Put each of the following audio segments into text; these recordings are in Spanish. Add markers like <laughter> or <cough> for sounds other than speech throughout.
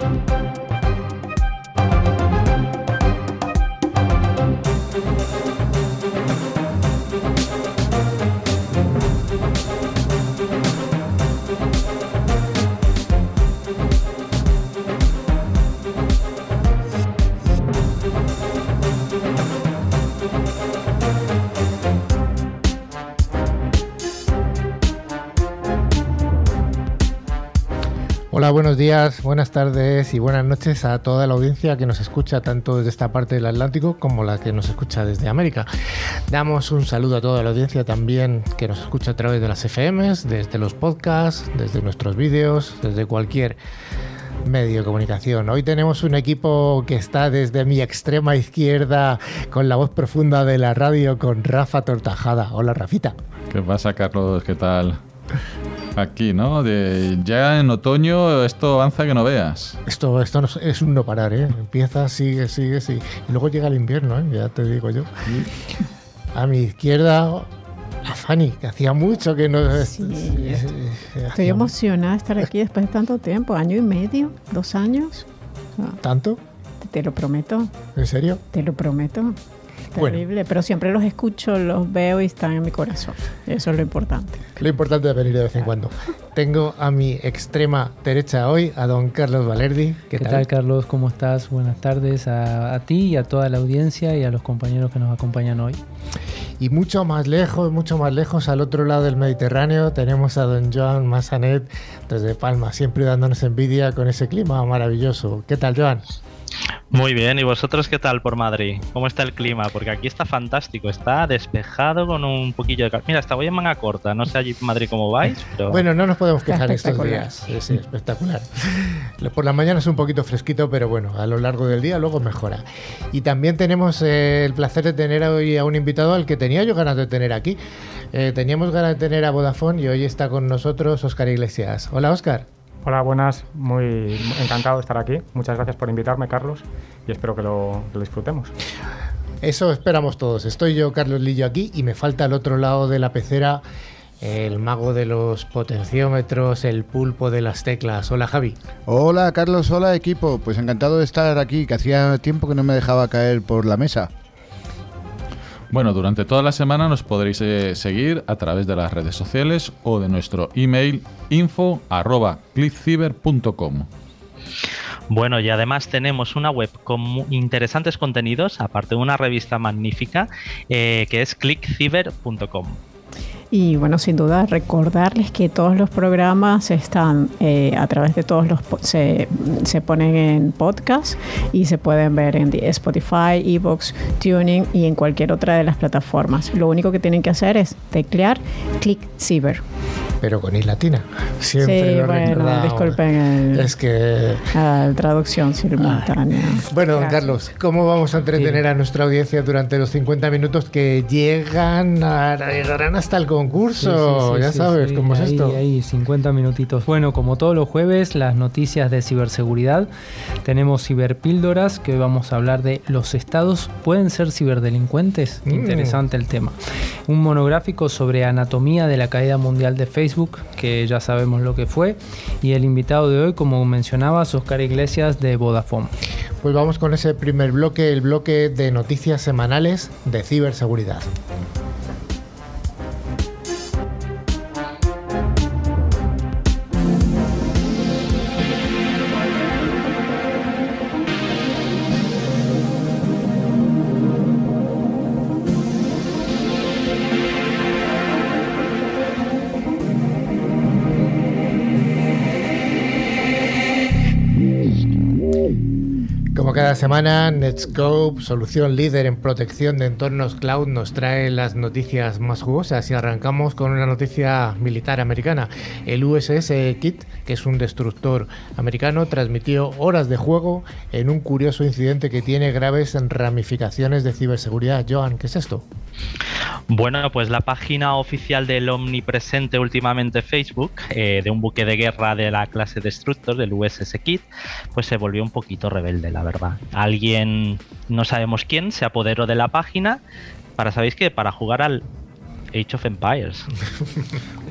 Hola, buenos días, buenas tardes y buenas noches a toda la audiencia que nos escucha tanto desde esta parte del Atlántico como la que nos escucha desde América. Damos un saludo a toda la audiencia también que nos escucha a través de las FMs, desde los podcasts, desde nuestros vídeos, desde cualquier medio de comunicación. Hoy tenemos un equipo que está desde mi extrema izquierda con la voz profunda de la radio con Rafa Tortajada. Hola, Rafita. ¿Qué pasa, Carlos? ¿Qué tal? Aquí, ¿no? De, ya en otoño esto avanza que no veas. Esto, esto no, es un no parar, ¿eh? Empieza, sigue, sigue, sigue. Y luego llega el invierno, ¿eh? Ya te digo yo. A mi izquierda, a Fanny, que hacía mucho que no... Sí. Estoy emocionada de estar aquí después de tanto tiempo, año y medio, dos años. ¿Tanto? Te lo prometo. ¿En serio? Te lo prometo. Terrible, pero siempre los escucho, los veo y están en mi corazón. Eso es lo importante. Lo importante es venir de vez en cuando. Tengo a mi extrema derecha hoy a don Carlos Valerdi. ¿Qué, tal? Carlos? ¿Cómo estás? Buenas tardes a, a, ti y a toda la audiencia y a los compañeros que nos acompañan hoy. Y mucho más lejos, mucho más lejos, al otro lado del Mediterráneo, tenemos a don Joan Massanet desde Palma, siempre dándonos envidia con ese clima maravilloso. ¿Qué tal, Joan? Muy bien, ¿y vosotros qué tal por Madrid? ¿Cómo está el clima? Porque aquí está fantástico, está despejado con un poquillo de calor. Mira, hasta voy en manga corta, no sé allí en Madrid cómo vais, pero... Bueno, no nos podemos quejar <laughs> estos días, es espectacular. Por la mañana es un poquito fresquito, pero bueno, a lo largo del día luego mejora. Y también tenemos eh, el placer de tener hoy a un invitado al que tenía yo ganas de tener aquí. Eh, teníamos ganas de tener a Vodafone y hoy está con nosotros Oscar Iglesias. Hola, Oscar. Hola, buenas, muy encantado de estar aquí. Muchas gracias por invitarme, Carlos, y espero que lo, que lo, disfrutemos. Eso esperamos todos. Estoy yo, Carlos Lillo, aquí y me falta al otro lado de la pecera el mago de los potenciómetros, el pulpo de las teclas. Hola, Javi. Hola, Carlos, hola, equipo. Pues encantado de estar aquí, que hacía tiempo que no me dejaba caer por la mesa. Bueno, durante toda la semana nos podréis eh, seguir a través de las redes sociales o de nuestro email info@clickciber.com. Bueno, y además tenemos una web con interesantes contenidos, aparte de una revista magnífica, eh, que es clickciber.com. Y bueno, sin duda recordarles que todos los programas están eh, a través de todos los se, se, ponen en podcast y se pueden ver en Spotify, Evox, Tuning y en cualquier otra de las plataformas. Lo único que tienen que hacer es teclear Click Cyber pero con I latina. Siempre sí, lo bueno, disculpen el, es que la traducción simultánea. Bueno, don Carlos, ¿cómo vamos a entretener sí. a nuestra audiencia durante los 50 minutos que llegan a, llegarán hasta el concurso? Sí, sí, ya sabes cómo es ahí, esto. Ahí, 50 minutitos. Bueno, como todos los jueves, las noticias de ciberseguridad. Tenemos ciberpíldoras, que hoy vamos a hablar de los estados pueden ser ciberdelincuentes. Mm. Interesante el tema. Un monográfico sobre anatomía de la caída mundial de Facebook que ya sabemos lo que fue, y el invitado de hoy, como mencionabas, Oscar Iglesias de Vodafone. Pues vamos con ese primer bloque, el bloque de noticias semanales de ciberseguridad. Cada semana, Netscope, solución líder en protección de entornos cloud, nos trae las noticias más jugosas y arrancamos con una noticia militar americana. El USS Kit, que es un destructor americano, transmitió horas de juego en un curioso incidente que tiene graves ramificaciones de ciberseguridad. Joan, ¿qué es esto? Bueno, pues la página oficial del omnipresente últimamente Facebook, eh, de un buque de guerra de la clase Destructor, del USS Kit, pues se volvió un poquito rebelde, la verdad. Alguien, no sabemos quién, se apoderó de la página para, ¿sabéis qué? Para jugar al Age of Empires. <laughs>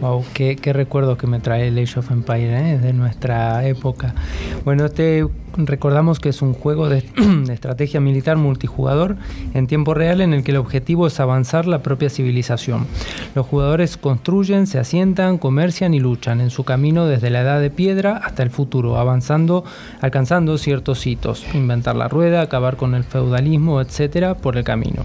Wow, qué, recuerdos que me trae el Age of Empires ¿eh? de nuestra época. Bueno, este recordamos que es un juego <clears throat> de, estrategia militar multijugador en tiempo real en el que el objetivo es avanzar la propia civilización. Los jugadores construyen, se asientan, comercian y luchan en su camino desde la edad de piedra hasta el futuro, avanzando, alcanzando ciertos hitos, inventar la rueda, acabar con el feudalismo, etcétera, por el camino.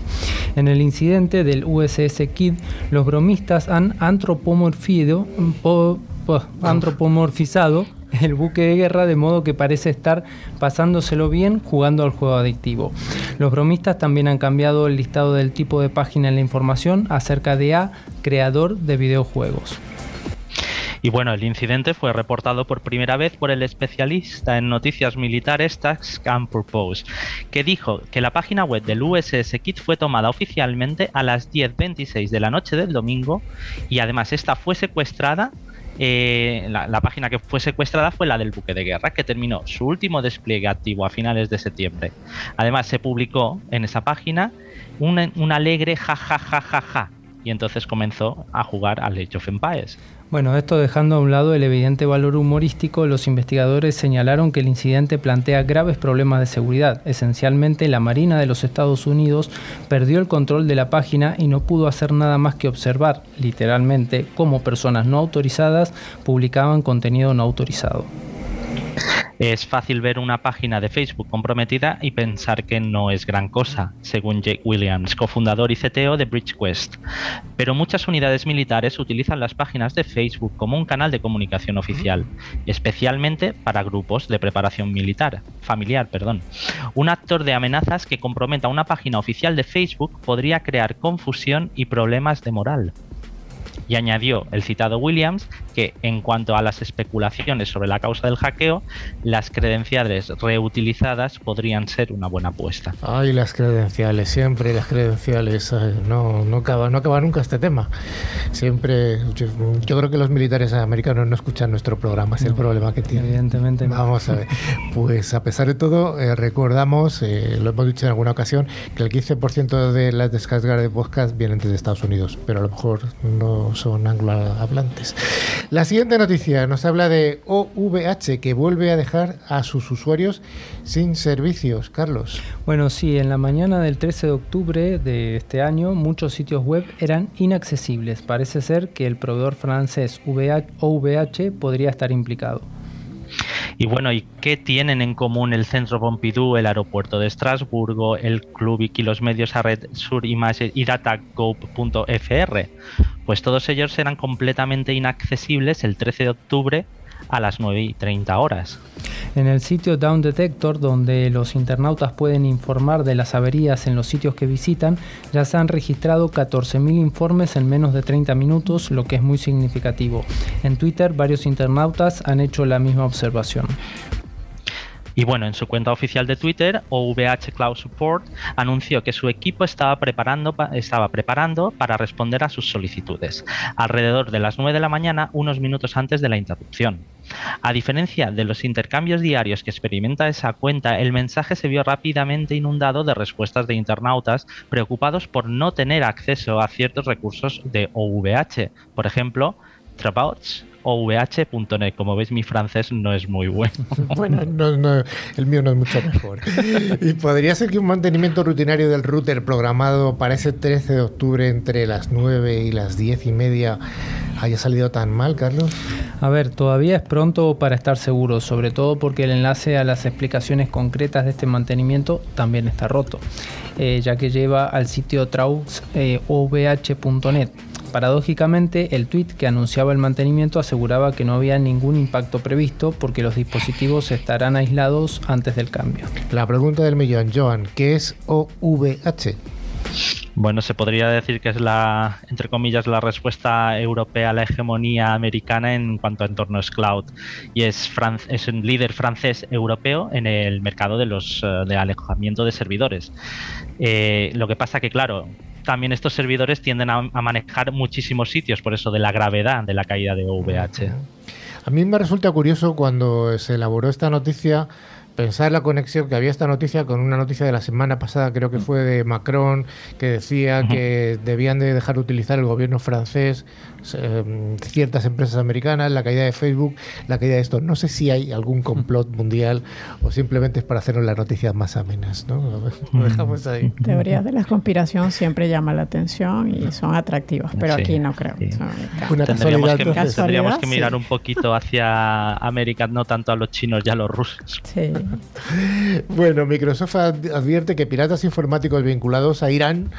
En el incidente del USS Kid, los bromistas han antropomorfido, po, po, antropomorfizado el buque de guerra de modo que parece estar pasándoselo bien jugando al juego adictivo. Los bromistas también han cambiado el listado del tipo de página en la información acerca de A, creador de videojuegos. Y bueno, el incidente fue reportado por primera vez por el especialista en noticias militares Tax and Purpose, que dijo que la página web del USS Kit fue tomada oficialmente a las 10.26 de la noche del domingo y además esta fue secuestrada eh, la, página que fue secuestrada fue la del buque de guerra, que terminó su último despliegue activo a finales de septiembre. Además, se publicó en esa página un, alegre jajajajaja. Ja, ja, ja, ja, y entonces comenzó a jugar al Age of Empires. Bueno, esto dejando a un lado el evidente valor humorístico, los investigadores señalaron que el incidente plantea graves problemas de seguridad. Esencialmente, la Marina de los Estados Unidos perdió el control de la página y no pudo hacer nada más que observar, literalmente, cómo personas no autorizadas publicaban contenido no autorizado. Es fácil ver una página de Facebook comprometida y pensar que no es gran cosa, según Jake Williams, cofundador y CTO de BridgeQuest. Pero muchas unidades militares utilizan las páginas de Facebook como un canal de comunicación oficial, especialmente para grupos de preparación militar, familiar, perdón. Un actor de amenazas que comprometa una página oficial de Facebook podría crear confusión y problemas de moral y añadió el citado Williams que en cuanto a las especulaciones sobre la causa del hackeo, las credenciales reutilizadas podrían ser una buena apuesta. Ay, las credenciales, siempre las credenciales, ay, no, no, acaba, no acaba nunca este tema. Siempre, yo, yo, creo que los militares americanos no escuchan nuestro programa, es no, el problema que tienen. Evidentemente. No. Vamos a ver, pues a pesar de todo, eh, recordamos, eh, lo hemos dicho en alguna ocasión, que el 15% de las descargas de podcast vienen desde Estados Unidos, pero a lo mejor no son anglohablantes. La siguiente noticia nos habla de OVH, que vuelve a dejar a sus usuarios sin servicios. Carlos. Bueno, sí, en la mañana del 13 de octubre de este año, muchos sitios web eran inaccesibles. Parece ser que el proveedor francés OVH podría estar implicado. Y bueno, ¿y qué tienen en común el Centro Pompidou, el aeropuerto de Estrasburgo, el Club y los medios a red Sur Image y DataGo.fr? Pues todos ellos eran completamente inaccesibles el 13 de octubre a las 9 y 30 horas. En el sitio Down Detector, donde los internautas pueden informar de las averías en los sitios que visitan, ya se han registrado 14.000 informes en menos de 30 minutos, lo que es muy significativo. En Twitter, varios internautas han hecho la misma observación. Y bueno, en su cuenta oficial de Twitter, OVH Cloud Support anunció que su equipo estaba preparando, para responder a sus solicitudes, alrededor de las 9 de la mañana, unos minutos antes de la interrupción. A diferencia de los intercambios diarios que experimenta esa cuenta, el mensaje se vio rápidamente inundado de respuestas de internautas preocupados por no tener acceso a ciertos recursos de OVH, por ejemplo, Trabouts ovh.net. Como veis, mi francés no es muy bueno. <laughs> bueno, no, no, el mío no es mucho mejor. ¿Y podría ser que un mantenimiento rutinario del router programado para ese 13 de octubre entre las 9 y las 10 y media haya salido tan mal, Carlos? A ver, todavía es pronto para estar seguro, sobre todo porque el enlace a las explicaciones concretas de este mantenimiento también está roto, eh, ya que lleva al sitio traux.ovh.net. Eh, Paradójicamente, el tweet que anunciaba el mantenimiento aseguraba que no había ningún impacto previsto porque los dispositivos estarán aislados antes del cambio. La pregunta del millón, Joan, ¿qué es OVH? Bueno, se podría decir que es la, entre comillas, la respuesta europea a la hegemonía americana en cuanto a entornos cloud. Y es, fran es un líder francés europeo en el mercado de los de alojamiento de servidores. Eh, lo que pasa que, claro, también estos servidores tienden a, a, manejar muchísimos sitios, por eso de la gravedad de la caída de OVH. A mí me resulta curioso cuando se elaboró esta noticia pensar la conexión que había esta noticia con una noticia de la semana pasada, creo que fue de Macron, que decía que debían de dejar de utilizar el gobierno francés eh, ciertas empresas americanas, la caída de Facebook, la caída de esto. No sé si hay algún complot mundial o simplemente es para hacernos las noticias más amenas, ¿no? Lo dejamos ahí. Teorías de la conspiración siempre llaman la atención y son atractivas, pero aquí no creo. tendríamos, que, tendríamos que mirar un poquito hacia América, no tanto a los chinos y a los rusos. Sí. bueno, Microsoft advierte que piratas informáticos vinculados a Irán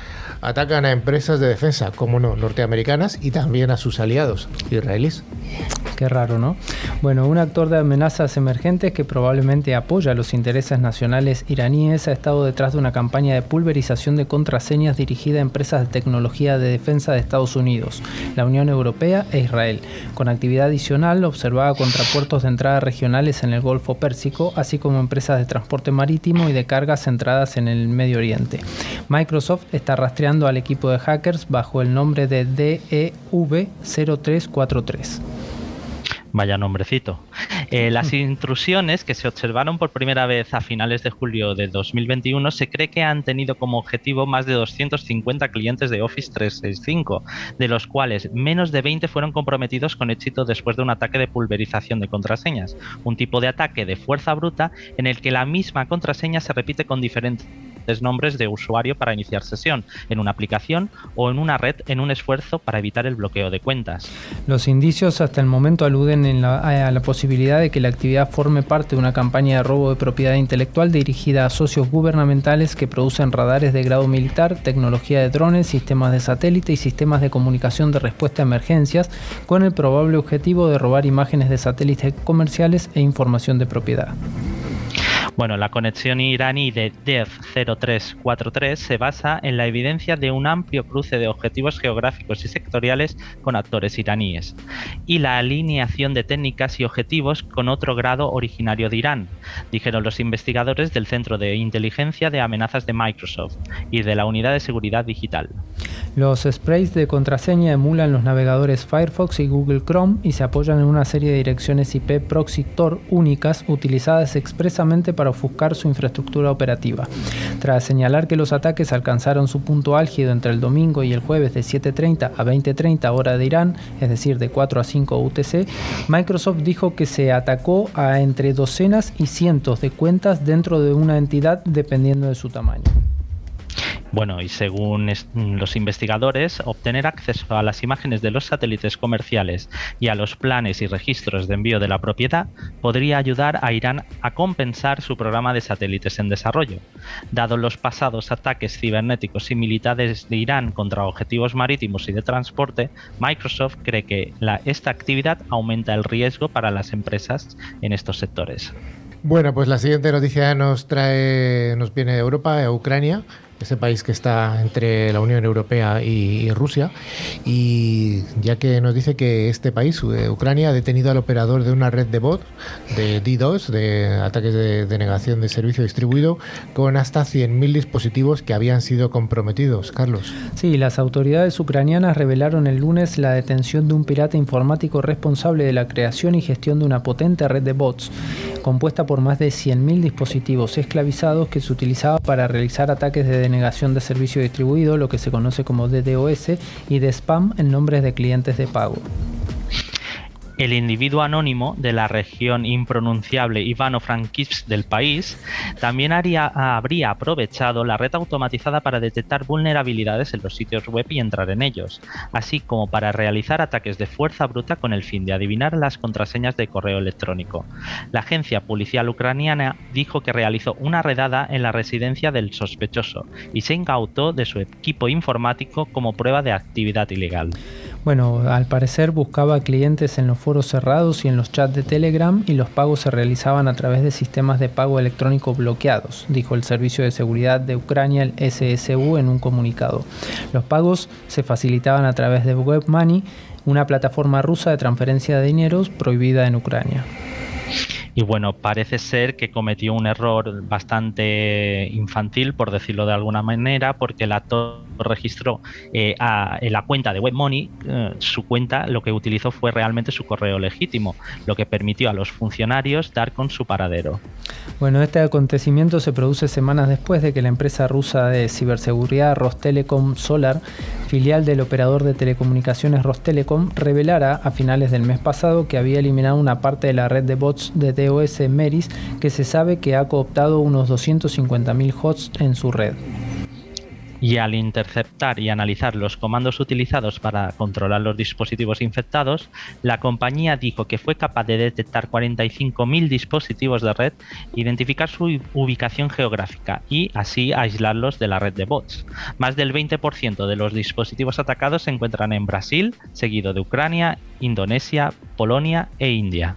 atacan a empresas de defensa, como no, norteamericanas y también a sus aliados israelíes. Qué raro, ¿no? Bueno, un actor de amenazas emergentes que probablemente apoya los intereses nacionales iraníes ha estado detrás de una campaña de pulverización de contraseñas dirigida a empresas de tecnología de defensa de Estados Unidos, la Unión Europea e Israel, con actividad adicional observada contra puertos de entrada regionales en el Golfo Pérsico, así como empresas de transporte marítimo y de cargas centradas en el Medio Oriente. Microsoft está rastreando al equipo de hackers bajo el nombre de DEV0343. Vaya nombrecito. Eh, las intrusiones que se observaron por primera vez a finales de julio de 2021 se cree que han tenido como objetivo más de 250 clientes de Office 365, de los cuales menos de 20 fueron comprometidos con éxito después de un ataque de pulverización de contraseñas, un tipo de ataque de fuerza bruta en el que la misma contraseña se repite con diferentes nombres de usuario para iniciar sesión en una aplicación o en una red en un esfuerzo para evitar el bloqueo de cuentas. Los indicios hasta el momento aluden a la posibilidad de que la actividad forme parte de una campaña de robo de propiedad intelectual dirigida a socios gubernamentales que producen radares de grado militar, tecnología de drones, sistemas de satélite y sistemas de comunicación de respuesta a emergencias, con el probable objetivo de robar imágenes de satélites comerciales e información de propiedad. Bueno, la conexión iraní de DEV 0343 se basa en la evidencia de un amplio cruce de objetivos geográficos y sectoriales con actores iraníes y la alineación de técnicas y objetivos con otro grado originario de Irán, dijeron los investigadores del Centro de Inteligencia de Amenazas de Microsoft y de la Unidad de Seguridad Digital. Los sprays de contraseña emulan los navegadores Firefox y Google Chrome y se apoyan en una serie de direcciones IP proxy Tor únicas utilizadas expresamente para ofuscar su infraestructura operativa. Tras señalar que los ataques alcanzaron su punto álgido entre el domingo y el jueves de 7.30 a 20.30 hora de Irán, es decir, de 4 a 5 UTC, Microsoft dijo que se atacó a entre docenas y cientos de cuentas dentro de una entidad dependiendo de su tamaño. Bueno, y según los investigadores, obtener acceso a las imágenes de los satélites comerciales y a los planes y registros de envío de la propiedad podría ayudar a Irán a compensar su programa de satélites en desarrollo. Dado los pasados ataques cibernéticos y militares de Irán contra objetivos marítimos y de transporte, Microsoft cree que esta actividad aumenta el riesgo para las empresas en estos sectores. Bueno, pues la siguiente noticia nos trae, nos viene de Europa, de Ucrania ese país que está entre la Unión Europea y, Rusia, y ya que nos dice que este país, eh, Ucrania, ha detenido al operador de una red de bot, de DDoS, de ataques de denegación de servicio distribuido, con hasta 100.000 dispositivos que habían sido comprometidos. Carlos. Sí, las autoridades ucranianas revelaron el lunes la detención de un pirata informático responsable de la creación y gestión de una potente red de bots, compuesta por más de 100.000 dispositivos esclavizados que se utilizaba para realizar ataques de denegación de servicio distribuido, lo que se conoce como DDoS, y de spam en nombres de clientes de pago. El individuo anónimo de la región impronunciable Ivano-Frankivsk del país también habría aprovechado la red automatizada para detectar vulnerabilidades en los sitios web y entrar en ellos, así como para realizar ataques de fuerza bruta con el fin de adivinar las contraseñas de correo electrónico. La agencia policial ucraniana dijo que realizó una redada en la residencia del sospechoso y se incautó de su equipo informático como prueba de actividad ilegal. Bueno, al parecer buscaba clientes en los foros cerrados y en los chats de Telegram y los pagos se realizaban a través de sistemas de pago electrónico bloqueados, dijo el Servicio de Seguridad de Ucrania, el SSU, en un comunicado. Los pagos se facilitaban a través de WebMoney, una plataforma rusa de transferencia de dineros prohibida en Ucrania. Y bueno, parece ser que cometió un error bastante infantil, por decirlo de alguna manera, porque el actor registró eh, en la cuenta de WebMoney, eh, su cuenta lo que utilizó fue realmente su correo legítimo, lo que permitió a los funcionarios dar con su paradero. Bueno, este acontecimiento se produce semanas después de que la empresa rusa de ciberseguridad Rostelecom Solar, filial del operador de telecomunicaciones Rostelecom, revelara a finales del mes pasado que había eliminado una parte de la red de bots de DOS Meris que se sabe que ha cooptado unos 250.000 hosts en su red y al interceptar y analizar los comandos utilizados para controlar los dispositivos infectados, la compañía dijo que fue capaz de detectar 45.000 dispositivos de red, identificar su ubicación geográfica y así aislarlos de la red de bots. Más del 20% de los dispositivos atacados se encuentran en Brasil, seguido de Ucrania, Indonesia, Polonia e India.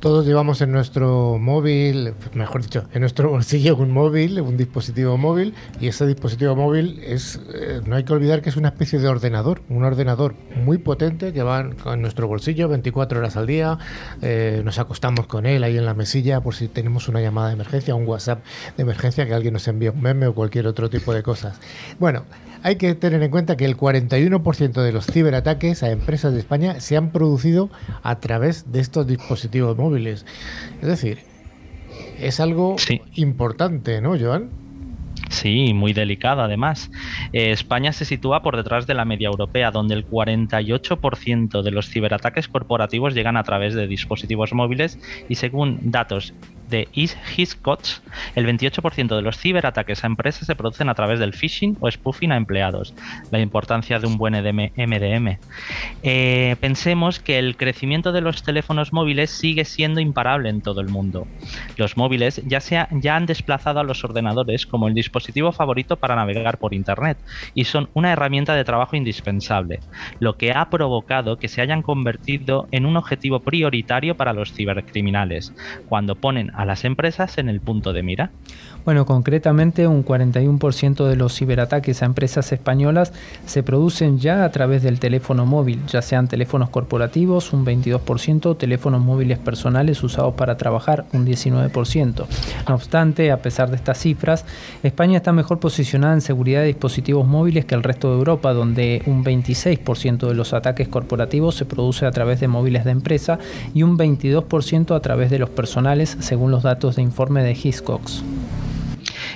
Todos llevamos en nuestro móvil, mejor dicho, en nuestro bolsillo un móvil, un dispositivo móvil, y ese dispositivo móvil es, eh, no hay que olvidar que es una especie de ordenador, un ordenador muy potente que va en nuestro bolsillo 24 horas al día, eh, nos acostamos con él ahí en la mesilla por si tenemos una llamada de emergencia, un WhatsApp de emergencia, que alguien nos envíe un meme o cualquier otro tipo de cosas. Bueno, hay que tener en cuenta que el 41% de los ciberataques a empresas de España se han producido a través de estos dispositivos móviles. Es decir, es algo importante, ¿no, Joan? Sí, muy delicado además. Eh, España se sitúa por detrás de la media europea, donde el 48% de los ciberataques corporativos llegan a través de dispositivos móviles y según datos de Hiscox, el 28% de los ciberataques a empresas se producen a través del phishing o spoofing a empleados. La importancia de un buen MDM. Eh, pensemos que el crecimiento de los teléfonos móviles sigue siendo imparable en todo el mundo. Los móviles ya, se ya han desplazado a los ordenadores como el dispositivo favorito para navegar por Internet y son una herramienta de trabajo indispensable, lo que ha provocado que se hayan convertido en un objetivo prioritario para los cibercriminales, cuando ponen a las empresas en el punto de mira. Bueno, concretamente un 41% de los ciberataques a empresas españolas se producen ya a través del teléfono móvil, ya sean teléfonos corporativos, un 22%, teléfonos móviles personales usados para trabajar, un 19%. No obstante, a pesar de estas cifras, España está mejor posicionada en seguridad de dispositivos móviles que el resto de Europa, donde un 26% de los ataques corporativos se produce a través de móviles de empresa y un 22% a través de los personales, según los datos de informe de Hiscox.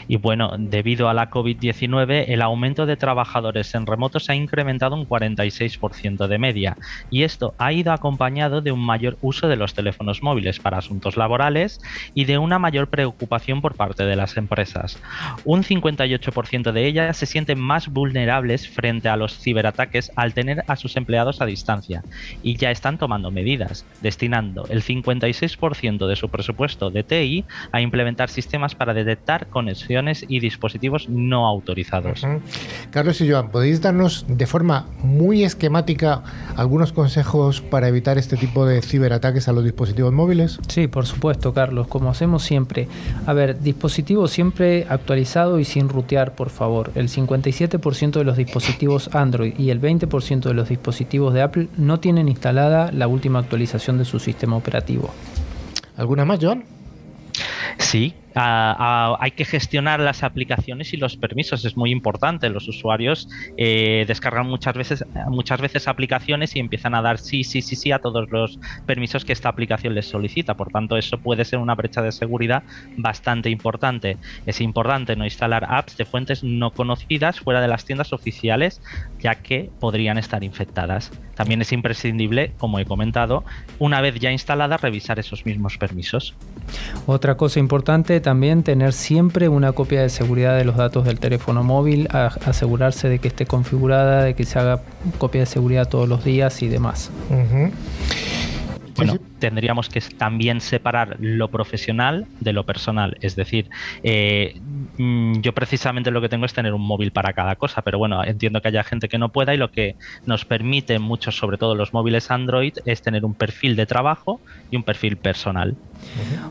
Y bueno, debido a la COVID-19, el aumento de trabajadores en remoto se ha incrementado un 46% de media. Y esto ha ido acompañado de un mayor uso de los teléfonos móviles para asuntos laborales y de una mayor preocupación por parte de las empresas. Un 58% de ellas se sienten más vulnerables frente a los ciberataques al tener a sus empleados a distancia y ya están tomando medidas, destinando el 56% de su presupuesto de TI a implementar sistemas para detectar conexiones y dispositivos no autorizados. Carlos y Joan, ¿podéis darnos de forma muy esquemática algunos consejos para evitar este tipo de ciberataques a los dispositivos móviles? Sí, por supuesto, Carlos, como hacemos siempre. A ver, dispositivo siempre actualizado y sin rutear, por favor. El 57% de los dispositivos Android y el 20% de los dispositivos de Apple no tienen instalada la última actualización de su sistema operativo. ¿Alguna más, Joan? Sí, hay que gestionar las aplicaciones y los permisos, es muy importante. Los usuarios eh, descargan muchas veces, muchas veces aplicaciones y empiezan a dar sí, sí, sí, sí a todos los permisos que esta aplicación les solicita. Por tanto, eso puede ser una brecha de seguridad bastante importante. Es importante no instalar apps de fuentes no conocidas fuera de las tiendas oficiales, ya que podrían estar infectadas. También es imprescindible, como he comentado, una vez ya instalada, revisar esos mismos permisos. Otra cosa importante también tener siempre una copia de seguridad de los datos del teléfono móvil, asegurarse de que esté configurada, de que se haga copia de seguridad todos los días y demás. Bueno, tendríamos que también separar lo profesional de lo personal. Es decir, eh, mm, yo precisamente lo que tengo es tener un móvil para cada cosa, pero bueno, entiendo que haya gente que no pueda y lo que nos permite muchos, sobre todo los móviles Android, es tener un perfil de trabajo y un perfil personal.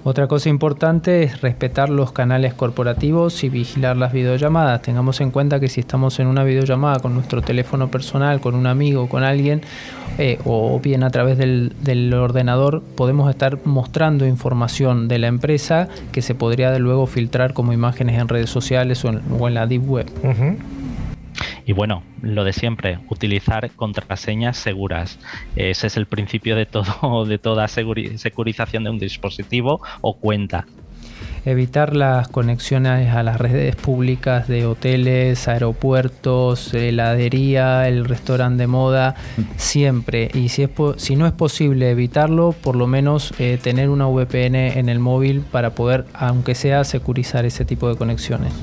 Otra cosa importante es respetar los canales corporativos y vigilar las videollamadas. Tengamos en cuenta que si estamos en una videollamada con nuestro teléfono personal, con un amigo, con alguien, eh, o bien a través del, ordenador, podemos estar mostrando información de la empresa que se podría de luego filtrar como imágenes en redes sociales o en, o en la deep web. Y bueno, lo de siempre, utilizar contraseñas seguras. Ese es el principio de todo, <laughs> de toda securización de un dispositivo o cuenta evitar las conexiones a las redes públicas de hoteles, aeropuertos, heladería, el restaurante de moda, siempre. Y si, es si no es posible evitarlo, por lo menos eh, tener una VPN en el móvil para poder, aunque sea, securizar ese tipo de conexiones.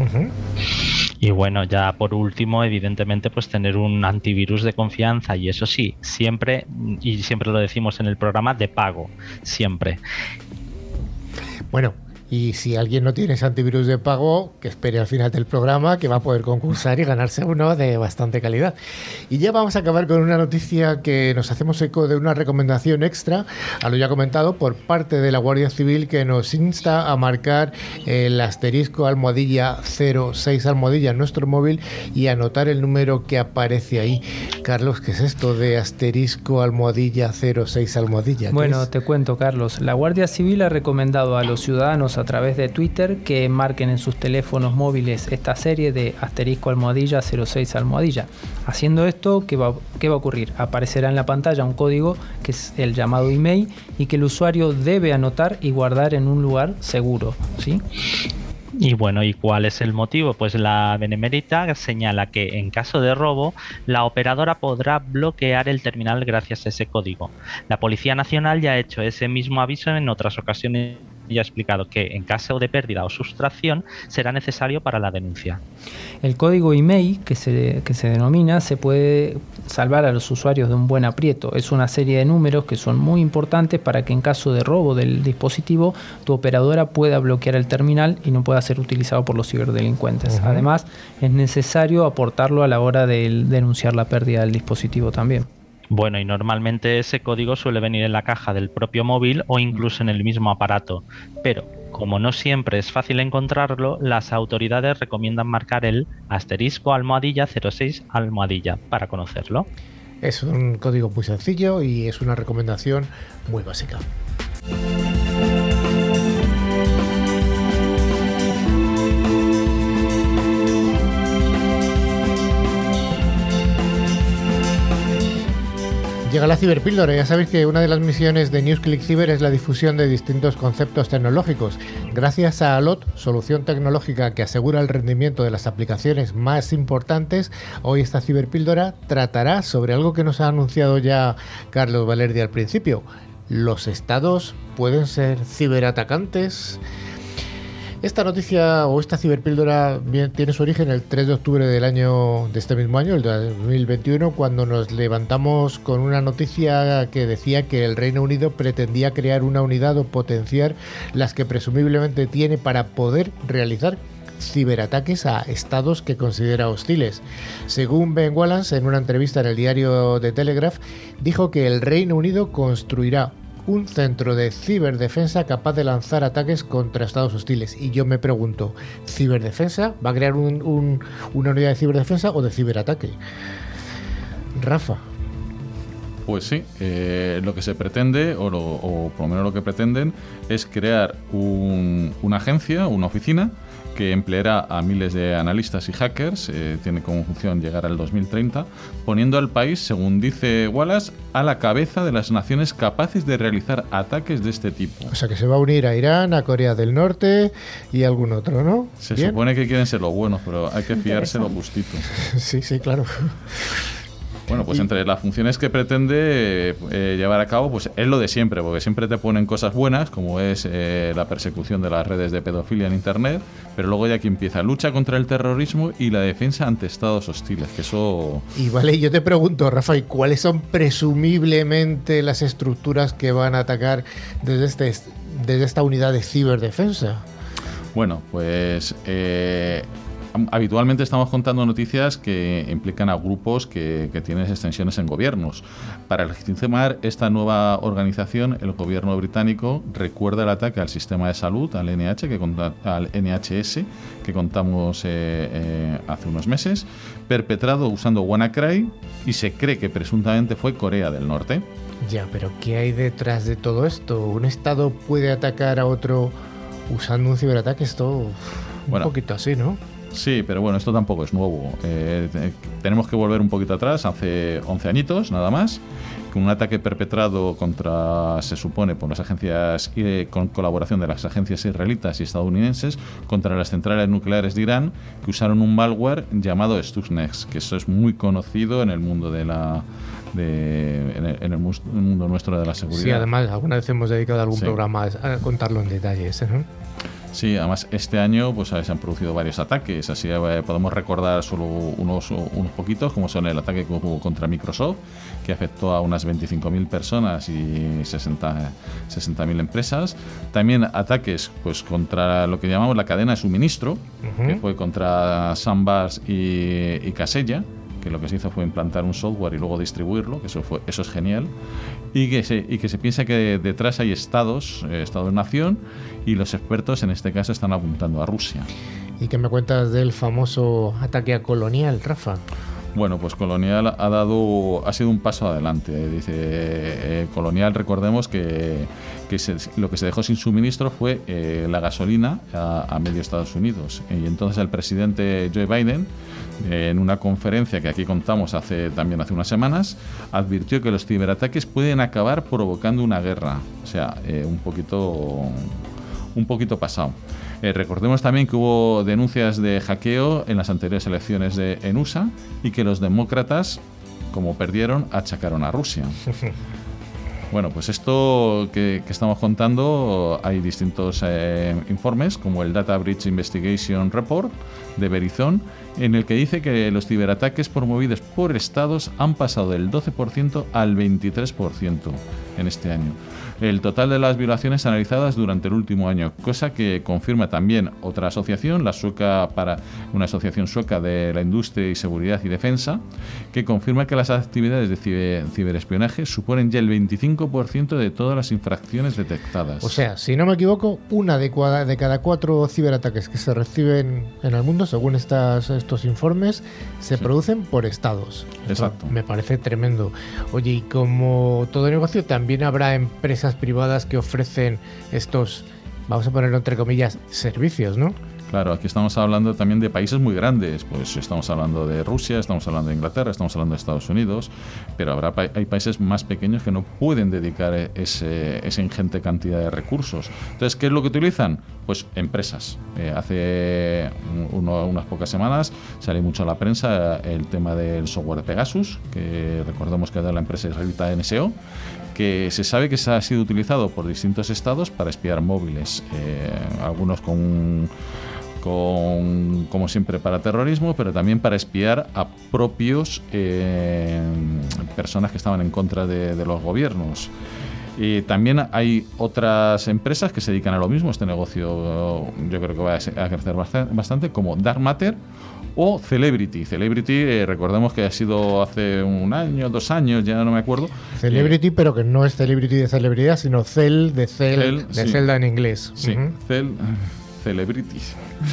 Y bueno, ya por último, evidentemente, pues tener un antivirus de confianza y eso sí, siempre, y siempre lo decimos en el programa, de pago, siempre. Bueno, y si alguien no tiene ese antivirus de pago, que espere al final del programa, que va a poder concursar y ganarse uno de bastante calidad. Y ya vamos a acabar con una noticia que nos hacemos eco de una recomendación extra, a lo ya comentado, por parte de la Guardia Civil que nos insta a marcar el asterisco almohadilla 06 almohadilla en nuestro móvil y anotar el número que aparece ahí. Carlos, ¿qué es esto de asterisco almohadilla 06 almohadilla? Bueno, te cuento, Carlos. La Guardia Civil ha recomendado a los ciudadanos a través de Twitter que marquen en sus teléfonos móviles esta serie de asterisco almohadilla 06 almohadilla. Haciendo esto, ¿qué va, ¿qué va a ocurrir? Aparecerá en la pantalla un código que es el llamado email y que el usuario debe anotar y guardar en un lugar seguro. ¿sí? Y bueno, ¿y cuál es el motivo? Pues la Benemérita señala que en caso de robo, la operadora podrá bloquear el terminal gracias a ese código. La Policía Nacional ya ha hecho ese mismo aviso en otras ocasiones y ha explicado que en caso de pérdida o sustracción será necesario para la denuncia. El código email que se, que se denomina se puede salvar a los usuarios de un buen aprieto. Es una serie de números que son muy importantes para que en caso de robo del dispositivo tu operadora pueda bloquear el terminal y no pueda ser utilizado por los ciberdelincuentes. Además, es necesario aportarlo a la hora de denunciar la pérdida del dispositivo también. Bueno, y normalmente ese código suele venir en la caja del propio móvil o incluso en el mismo aparato. Pero, como no siempre es fácil encontrarlo, las autoridades recomiendan marcar el asterisco almohadilla 06 almohadilla para conocerlo. Es un código muy sencillo y es una recomendación muy básica. Llega la ciberpíldora. Ya sabéis que una de las misiones de NewsClick Cyber es la difusión de distintos conceptos tecnológicos. Gracias a ALOT, solución tecnológica que asegura el rendimiento de las aplicaciones más importantes, hoy esta ciberpíldora tratará sobre algo que nos ha anunciado ya Carlos Valerdi al principio. ¿Los estados pueden ser ciberatacantes? Esta noticia o esta ciberpíldora tiene su origen el 3 de octubre del año de este mismo año, el 2021, cuando nos levantamos con una noticia que decía que el Reino Unido pretendía crear una unidad o potenciar las que presumiblemente tiene para poder realizar ciberataques a estados que considera hostiles. Según Ben Wallace, en una entrevista en el diario The Telegraph, dijo que el Reino Unido construirá un centro de ciberdefensa capaz de lanzar ataques contra estados hostiles. Y yo me pregunto, ¿ciberdefensa? ¿Va a crear una unidad de ciberdefensa o de ciberataque? Rafa. Pues sí, eh, lo que se pretende, o, por lo menos lo que pretenden, es crear una agencia, una oficina, que empleará a miles de analistas y hackers, eh, tiene como función llegar al 2030, poniendo al país, según dice Wallace, a la cabeza de las naciones capaces de realizar ataques de este tipo. O sea que se va a unir a Irán, a Corea del Norte y algún otro, ¿no? Se supone que quieren ser los buenos, pero hay que fiarse lo gustito. <laughs> sí, sí, claro. Bueno, pues entre las funciones que pretende eh, llevar a cabo, pues es lo de siempre, porque siempre te ponen cosas buenas, como es eh, la persecución de las redes de pedofilia en Internet, pero luego ya aquí empieza lucha contra el terrorismo y la defensa ante estados hostiles, que eso... Y vale, yo te pregunto, Rafa, cuáles son presumiblemente las estructuras que van a atacar desde, este, desde esta unidad de ciberdefensa? Bueno, pues eh, habitualmente estamos contando noticias que implican a grupos que, tienen extensiones en gobiernos. Para legitimar esta nueva organización, el gobierno británico recuerda el ataque al sistema de salud, al, NH, que, al NHS, que contamos eh, eh, hace unos meses, perpetrado usando WannaCry y se cree que presuntamente fue Corea del Norte. Ya, pero ¿qué hay detrás de todo esto? ¿Un Estado puede atacar a otro usando un ciberataque? Esto un Bueno. poquito así, ¿no? Sí, pero bueno, esto tampoco es nuevo. Eh, te- tenemos que volver un poquito atrás, hace 11 añitos nada más, con un ataque perpetrado contra, se supone, por las agencias, eh, con colaboración de las agencias israelitas y estadounidenses, contra las centrales nucleares de Irán, que usaron un malware llamado Stuxnet, que eso es muy conocido en el mundo de la... De, en, el, en el mus- mundo nuestro de la seguridad. Sí, además, alguna vez hemos dedicado algún Sí. programa a a contarlo en detalles. ¿no? Sí, además este año pues se han producido varios ataques, así eh, podemos recordar solo unos, unos poquitos, como son el ataque que hubo contra Microsoft, que afectó a unas 25.000 personas y 60 60.000 empresas. También ataques pues contra lo que llamamos la cadena de suministro, que fue contra Sambas y, y Casella que lo que se hizo fue implantar un software y luego distribuirlo, que eso fue eso es genial, y que se, y que se piensa que detrás hay estados, eh, estado-nación, y los expertos en este caso están apuntando a Rusia. ¿Y qué me cuentas del famoso ataque a Colonial, Rafa? Bueno, pues Colonial ha dado, ha sido un paso adelante. Dice eh, Colonial, recordemos que, que se- lo que se dejó sin suministro fue eh, la gasolina a, a medio Estados Unidos. Y entonces el presidente Joe Biden, eh, en una conferencia que aquí contamos hace también hace unas semanas, advirtió que los ciberataques pueden acabar provocando una guerra. O sea, eh, un poquito un poquito pasado. Eh, recordemos también que hubo denuncias de hackeo en las anteriores elecciones de, en USA y que los demócratas, como perdieron, achacaron a Rusia. <laughs> Bueno, pues esto que, estamos contando, hay distintos eh, informes, como el Data Breach Investigation Report de Verizon, en el que dice que los ciberataques promovidos por estados han pasado del 12% al 23% en este año. El total de las violaciones analizadas durante el último año, cosa que confirma también otra asociación, la sueca para una asociación sueca de la industria y seguridad y defensa, que confirma que las actividades de ciber- ciberespionaje suponen ya el 25% de todas las infracciones detectadas. O sea, si no me equivoco, una de, cua- de cada cuatro ciberataques que se reciben en el mundo, según estas, estos informes, se Sí. producen por estados. Esto Exacto. Me parece tremendo. Oye, y como todo negocio, también habrá empresas privadas que ofrecen estos, vamos a ponerlo entre comillas, servicios, ¿no? Claro, aquí estamos hablando también de países muy grandes, pues estamos hablando de Rusia, estamos hablando de Inglaterra, estamos hablando de Estados Unidos, pero habrá pa- hay países más pequeños que no pueden dedicar e- ese, esa ingente cantidad de recursos. Entonces, ¿qué es lo que utilizan? Pues empresas. Eh, hace uno- unas pocas semanas salió mucho a la prensa el tema del software de Pegasus, que recordemos que es de la empresa israelita NSO, que se sabe que se ha sido utilizado por distintos estados para espiar móviles, eh, algunos con con, como siempre, para terrorismo, pero también para espiar a propios eh, personas que estaban en contra de, de los gobiernos. Y también hay otras empresas que se dedican a lo mismo. Este negocio yo creo que va a crecer basta- bastante, como Dark Matter o Celebrity. Celebrity, eh, recordemos que ha sido hace un año, dos años, ya no me acuerdo. Celebrity, pero que no es Celebrity de celebridad, sino Cel de Cel, Cel, de sí. Zelda en inglés. Sí. Cel- <laughs> Celebrity.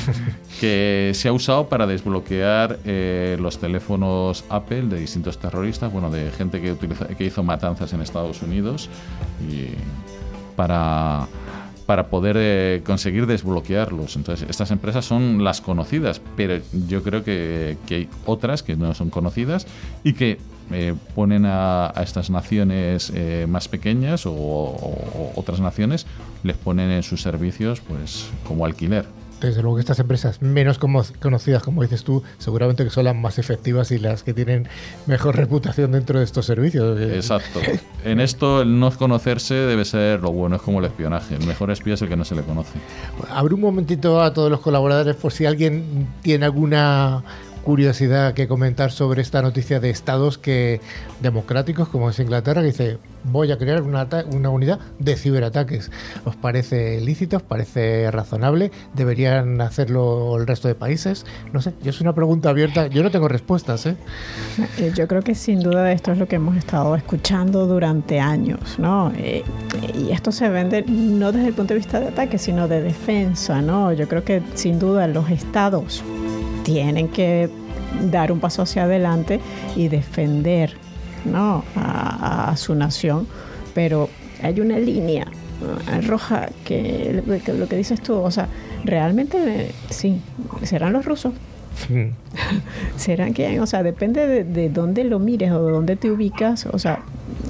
<laughs> que se ha usado para desbloquear eh, los teléfonos Apple de distintos terroristas, bueno, de gente que, utiliza, que hizo matanzas en Estados Unidos y para, para poder eh, conseguir desbloquearlos. Entonces, estas empresas son las conocidas, pero yo creo que, que hay otras que no son conocidas y que eh, ponen a, a estas naciones eh, más pequeñas o, o- o otras naciones, les ponen en sus servicios pues como alquiler. Desde luego que estas empresas menos como- conocidas, como dices tú, seguramente que son las más efectivas y las que tienen mejor reputación dentro de estos servicios. Eh, Exacto. En esto el no conocerse debe ser lo bueno, es como el espionaje. El mejor espía es el que no se le conoce. Abre un momentito a todos los colaboradores por si alguien tiene alguna curiosidad que comentar sobre esta noticia de estados que democráticos como es Inglaterra que dice voy a crear una, una unidad de ciberataques. ¿Os parece lícito? ¿Os parece razonable? ¿Deberían hacerlo el resto de países? No sé, yo es una pregunta abierta. Yo no tengo respuestas, ¿eh? Eh, Yo creo que sin duda esto es lo que hemos estado escuchando durante años, ¿no? Eh, y esto se vende no desde el punto de vista de ataque, sino de defensa, ¿no? Yo creo que sin duda los estados tienen que dar un paso hacia adelante y defender ¿no? a, su nación, pero hay una línea roja que, que lo que dices tú, o sea, realmente sí, serán los rusos. <laughs> ¿Serán quién? O sea, depende de, de dónde lo mires o de dónde te ubicas. O sea,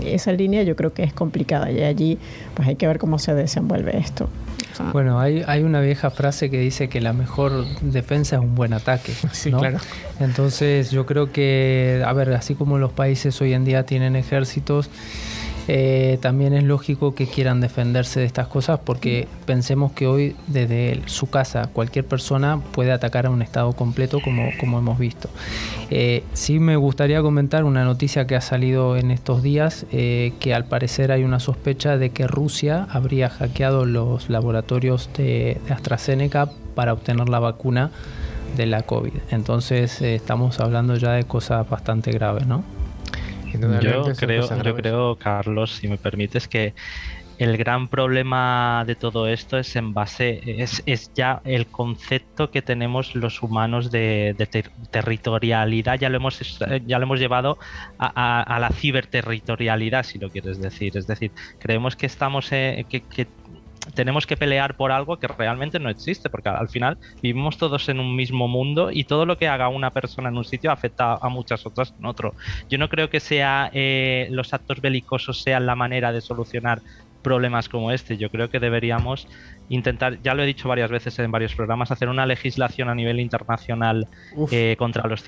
esa línea yo creo que es complicada y allí pues hay que ver cómo se desenvuelve esto. O sea, Bueno, hay, hay una vieja frase que dice que la mejor defensa es un buen ataque. <laughs> Sí, ¿no? claro. Entonces yo creo que, a ver, así como los países hoy en día tienen ejércitos, eh, también es lógico que quieran defenderse de estas cosas porque pensemos que hoy desde su casa cualquier persona puede atacar a un estado completo como, hemos visto. Eh, sí me gustaría comentar una noticia que ha salido en estos días, eh, que al parecer hay una sospecha de que Rusia habría hackeado los laboratorios de, de AstraZeneca para obtener la vacuna de la COVID. Entonces estamos hablando ya de cosas bastante graves, ¿no? Yo creo, yo creo, Carlos, si me permites, que el gran problema de todo esto es en base, es, es ya el concepto que tenemos los humanos de, de ter- territorialidad, ya lo hemos ya lo hemos llevado a, a- a la ciberterritorialidad, si lo quieres decir. Es decir, creemos que estamos eh, que, que tenemos que pelear por algo que realmente no existe, porque al final vivimos todos en un mismo mundo y todo lo que haga una persona en un sitio afecta a muchas otras en otro. Yo no creo que sea eh, los actos belicosos sean la manera de solucionar problemas como este. Yo creo que deberíamos intentar, ya lo he dicho varias veces en varios programas, hacer una legislación a nivel internacional eh, contra los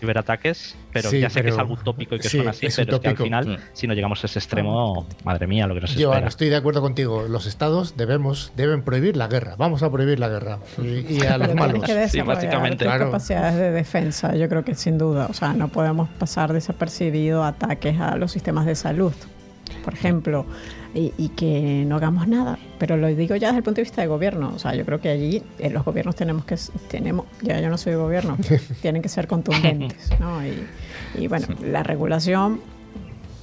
ciberataques, pero Sí, ya sé que es pero- algo utópico y que sí, son así, es pero es que al utópico. final, Sí. si no llegamos a ese extremo, madre mía, lo que nos Yo espera. estoy de acuerdo contigo. Los estados debemos deben prohibir la guerra. Vamos a prohibir la guerra y, y a pero los malos. que desarrollar básicamente. Claro. capacidades de defensa, yo creo que sin duda. O sea, no podemos pasar desapercibido ataques a los sistemas de salud, por ejemplo, y, y que no hagamos nada. Pero lo digo ya desde el punto de vista de gobierno. O sea, yo creo que allí eh, los gobiernos tenemos que, tenemos, ya yo no soy gobierno, <laughs> tienen que ser contundentes, <laughs> ¿no? Y, y bueno, la regulación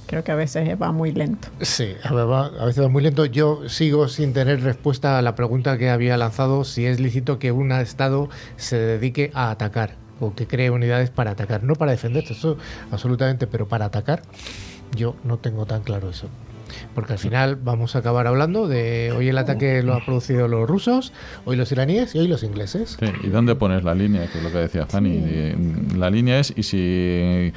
creo que a veces va muy lento. Sí, a ver, va- a veces va muy lento. Yo sigo sin tener respuesta a la pregunta que había lanzado si es lícito que un estado se dedique a atacar o que cree unidades para atacar, no para defenderse, eso absolutamente, pero para atacar. Yo no tengo tan claro eso. Porque al final vamos a acabar hablando de hoy el ataque lo han producido los rusos, hoy los iraníes y hoy los ingleses. Sí, ¿Y dónde pones la línea? Que es lo que decía Fanny. Eh, La línea es, y si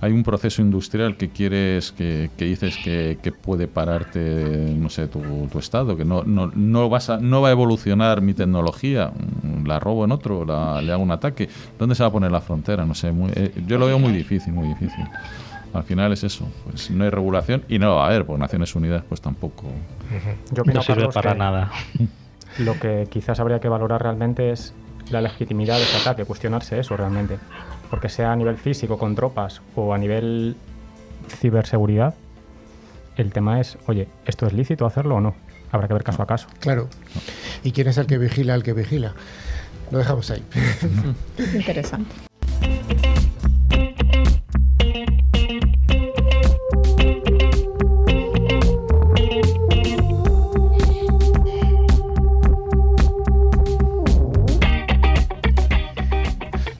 hay un proceso industrial que quieres, que, que dices que, que puede pararte, no sé, tu, tu estado, que no, no, no, vas a, no va a evolucionar mi tecnología, mm, la robo en otro, la- le hago un ataque, ¿dónde se va a poner la frontera? No sé, muy- eh, yo lo veo muy difícil, muy difícil. Al final es eso, pues no hay regulación y no lo va a haber, por Naciones Unidas pues tampoco. Yo opino, No sirve Carlos, para nada. <laughs> Lo que quizás habría que valorar realmente es la legitimidad de ese ataque, cuestionarse eso realmente. Porque sea a nivel físico con tropas o a nivel ciberseguridad, el tema es, oye, ¿esto es lícito hacerlo o no? Habrá que ver caso a caso. Claro. ¿Y quién es el que vigila al que vigila? Lo dejamos ahí. <laughs> <laughs> Interesante.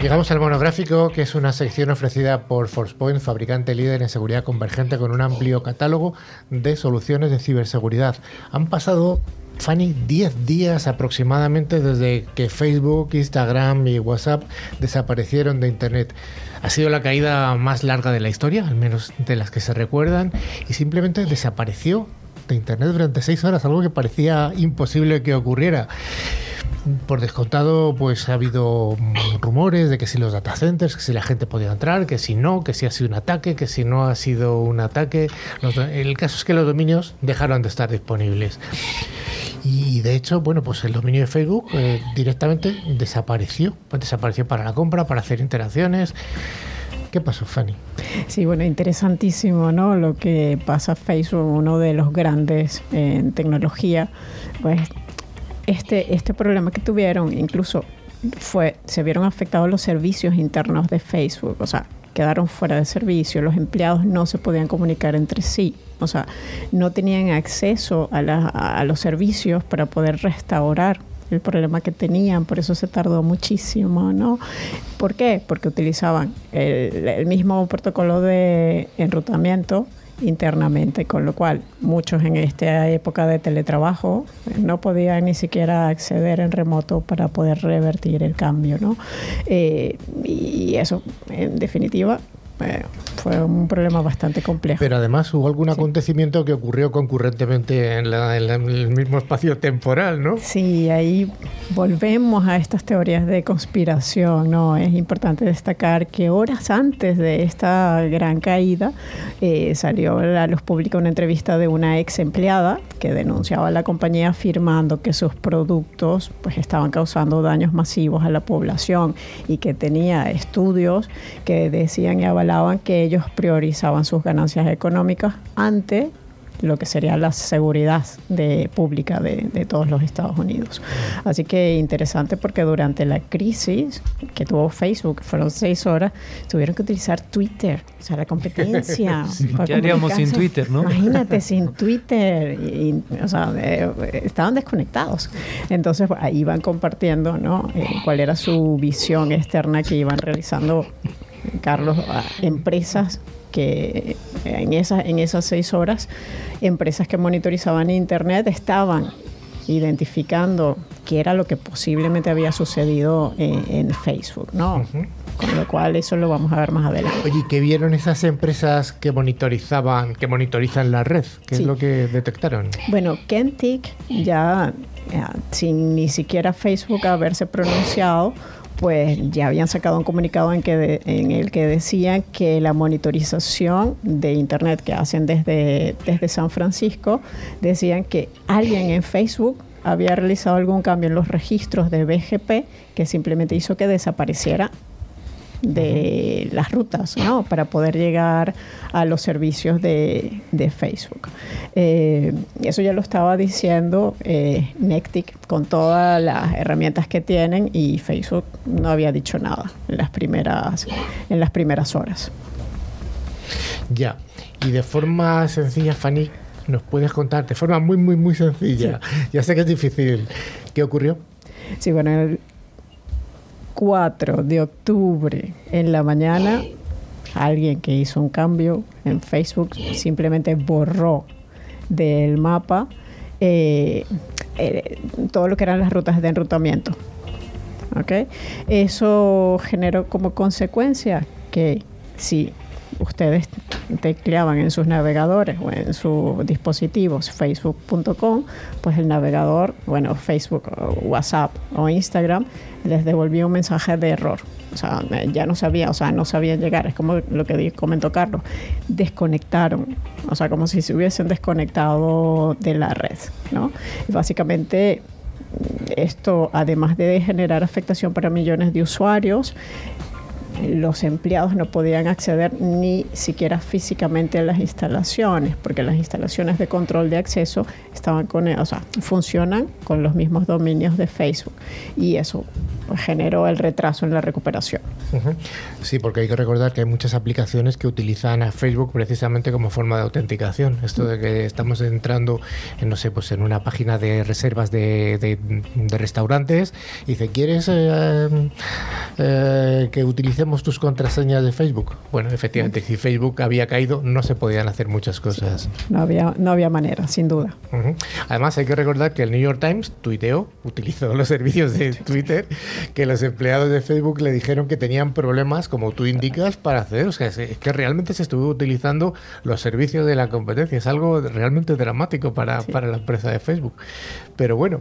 Llegamos al monográfico, que es una sección ofrecida por Forcepoint, fabricante líder en seguridad convergente con un amplio catálogo de soluciones de ciberseguridad. Han pasado, Fanny, 10 días aproximadamente desde que Facebook, Instagram y WhatsApp desaparecieron de Internet. Ha sido la caída más larga de la historia, al menos de las que se recuerdan, y simplemente desapareció de Internet durante 6 horas, algo que parecía imposible que ocurriera. Por descontado, pues ha habido mm, rumores de que si los data centers, que si la gente podía entrar, que si no, que si ha sido un ataque, que si no ha sido un ataque. El caso es que los dominios dejaron de estar disponibles. Y de hecho, bueno, pues el dominio de Facebook eh, directamente desapareció. Desapareció para la compra, para hacer interacciones. ¿Qué pasó, Fanny? Sí, bueno, interesantísimo, ¿no? Lo que pasa Facebook, uno de los grandes en tecnología, pues este, este problema que tuvieron, incluso fue, se vieron afectados los servicios internos de Facebook, o sea, quedaron fuera de servicio, los empleados no se podían comunicar entre sí, o sea, no tenían acceso a, la- los servicios para poder restaurar el problema que tenían, por eso se tardó muchísimo, ¿no? ¿Por qué? Porque utilizaban el mismo protocolo de enrutamiento internamente, con lo cual muchos en esta época de teletrabajo no podían ni siquiera acceder en remoto para poder revertir el cambio, ¿no? Eh, y eso, en definitiva, eh, fue un problema bastante complejo. Pero además hubo algún acontecimiento que ocurrió concurrentemente en, la, en, la, en, el mismo espacio temporal, ¿no? Sí, ahí volvemos a estas teorías de conspiración, ¿no? Es importante destacar que horas antes de esta gran caída eh, salió a la luz pública una entrevista de una ex empleada que denunciaba a la compañía afirmando que sus productos pues estaban causando daños masivos a la población y que tenía estudios que decían y avalaban que ellos priorizaban sus ganancias económicas ante lo que sería la seguridad de, pública de, de, todos los Estados Unidos. Así que interesante porque durante la crisis que tuvo Facebook, fueron seis horas, tuvieron que utilizar Twitter, o sea, la competencia. <laughs> sí, ¿Qué haríamos sin Twitter, no? Imagínate, <laughs> sin Twitter, y, y, o sea, eh, estaban desconectados. Entonces, ahí iban compartiendo, ¿no? Eh, cuál era su visión externa que iban realizando Carlos, a empresas que en esas, en esas seis horas, empresas que monitorizaban Internet estaban identificando qué era lo que posiblemente había sucedido en, en Facebook, ¿no? Uh -huh. Con lo cual eso lo vamos a ver más adelante. Oye, ¿qué vieron esas empresas que monitorizaban, que monitorizan la red? ¿Qué sí. es lo que detectaron? Bueno, Kentic ya, ya sin ni siquiera Facebook haberse pronunciado, pues ya habían sacado un comunicado en, que de, en el que decían que la monitorización de Internet que hacen desde, desde San Francisco, decían que alguien en Facebook había realizado algún cambio en los registros de BGP que simplemente hizo que desapareciera de las rutas, ¿no? Para poder llegar a los servicios de, de Facebook. Eh, eso ya lo estaba diciendo eh, Nectic con todas las herramientas que tienen y Facebook no había dicho nada en las primeras, en las primeras horas. Ya, y de forma sencilla, Fanny, nos puedes contar, de forma muy, muy, muy sencilla, sí. ya sé que es difícil, ¿qué ocurrió? Sí, bueno, el, 4 de octubre en la mañana, alguien que hizo un cambio en Facebook simplemente borró del mapa eh, eh, todo lo que eran las rutas de enrutamiento. Eso generó como consecuencia que si ustedes tecleaban en sus navegadores o en sus dispositivos facebook.com, pues el navegador, bueno, Facebook, WhatsApp o Instagram, les devolvía un mensaje de error. O sea, ya no sabía, o sea, no sabían llegar. Es como lo que comentó Carlos. Desconectaron. O sea, como si se hubiesen desconectado de la red, ¿no? Básicamente esto, además de generar afectación para millones de usuarios, los empleados no podían acceder ni siquiera físicamente a las instalaciones, porque las instalaciones de control de acceso estaban con, o sea, funcionan con los mismos dominios de Facebook y eso generó el retraso en la recuperación. Sí, porque hay que recordar que hay muchas aplicaciones que utilizan a Facebook precisamente como forma de autenticación. Esto de que estamos entrando en, no sé, pues en una página de reservas de, de, de restaurantes y dice, ¿quieres eh, eh, que utilicemos tus contraseñas de Facebook? Bueno, efectivamente, si Facebook había caído, no se podían hacer muchas cosas. Sí, no, había, no había manera, sin duda. Uh -huh. Además, hay que recordar que el New York Times tuiteó, utilizó los servicios de Twitter que los empleados de Facebook le dijeron que tenían problemas, como tú indicas, para acceder. O sea, es que realmente se estuvo utilizando los servicios de la competencia. Es algo realmente dramático para, sí. para la empresa de Facebook. Pero bueno,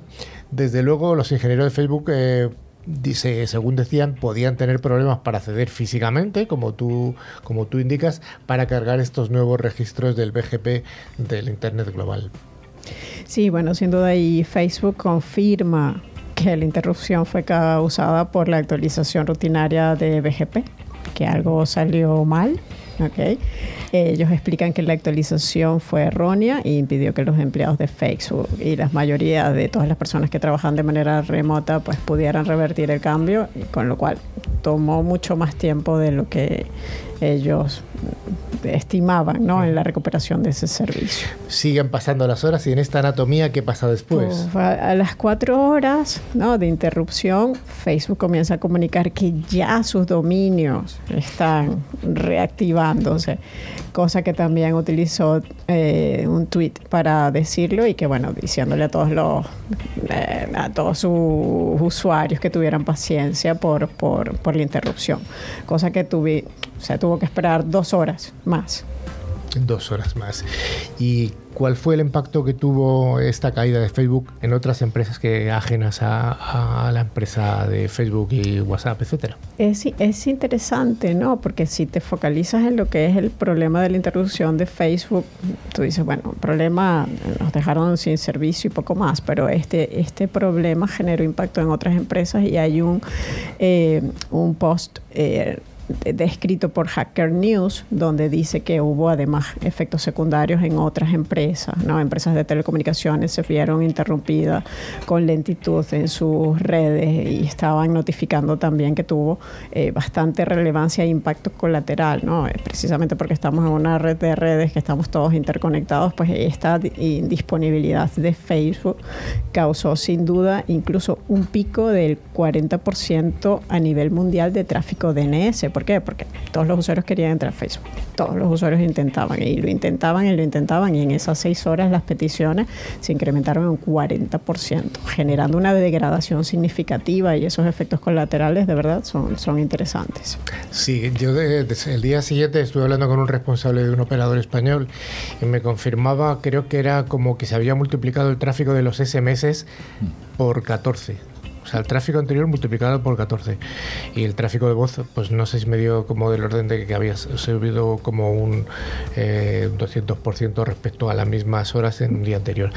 desde luego los ingenieros de Facebook... Eh, dice, según decían, podían tener problemas para acceder físicamente, como tú, como tú indicas, para cargar estos nuevos registros del BGP del Internet global. Sí, bueno, sin duda, y Facebook confirma que la interrupción fue causada por la actualización rutinaria de BGP, que algo salió mal. Okay. Ellos explican que la actualización fue errónea e impidió que los empleados de Facebook y la mayoría de todas las personas que trabajan de manera remota pues pudieran revertir el cambio, con lo cual tomó mucho más tiempo de lo que ellos estimaban ¿no? en la recuperación de ese servicio. Siguen pasando las horas y en esta anatomía, ¿qué pasa después? Pues, a, a las cuatro horas ¿no? de interrupción, Facebook comienza a comunicar que ya sus dominios están reactivándose, cosa que también utilizó eh, un tweet para decirlo y que bueno, diciéndole a todos los eh, a todos sus usuarios que tuvieran paciencia por, por, por la interrupción, cosa que tuve, o sea, tuvo que esperar dos horas más. Dos horas más. ¿Y cuál fue el impacto que tuvo esta caída de Facebook en otras empresas que ajenas a, a la empresa de Facebook y WhatsApp, etcétera? Es, es interesante, ¿no? Porque si te focalizas en lo que es el problema de la interrupción de Facebook, tú dices, bueno, problema nos dejaron sin servicio y poco más, pero este, este problema generó impacto en otras empresas y hay un, eh, un post eh, descrito por Hacker News, donde dice que hubo además efectos secundarios en otras empresas, ¿no? Empresas de telecomunicaciones se vieron interrumpidas con lentitud en sus redes y estaban notificando también que tuvo eh, bastante relevancia e impacto colateral, ¿no? Eh, precisamente porque estamos en una red de redes que estamos todos interconectados, pues esta indisponibilidad de Facebook causó sin duda incluso un pico del 40% a nivel mundial de tráfico DNS. ¿Por qué? Porque todos los usuarios querían entrar a Facebook. Todos los usuarios intentaban y lo intentaban y lo intentaban y en esas seis horas las peticiones se incrementaron un 40%, generando una degradación significativa y esos efectos colaterales de verdad son, son interesantes. Sí, yo de, de, el día siguiente estuve hablando con un responsable de un operador español y me confirmaba, creo que era como que se había multiplicado el tráfico de los SMS por 14 o sea, el tráfico anterior multiplicado por 14. Y el tráfico de voz, pues no sé si me dio como del orden de que había subido como un eh, 200% respecto a las mismas horas en un día anterior.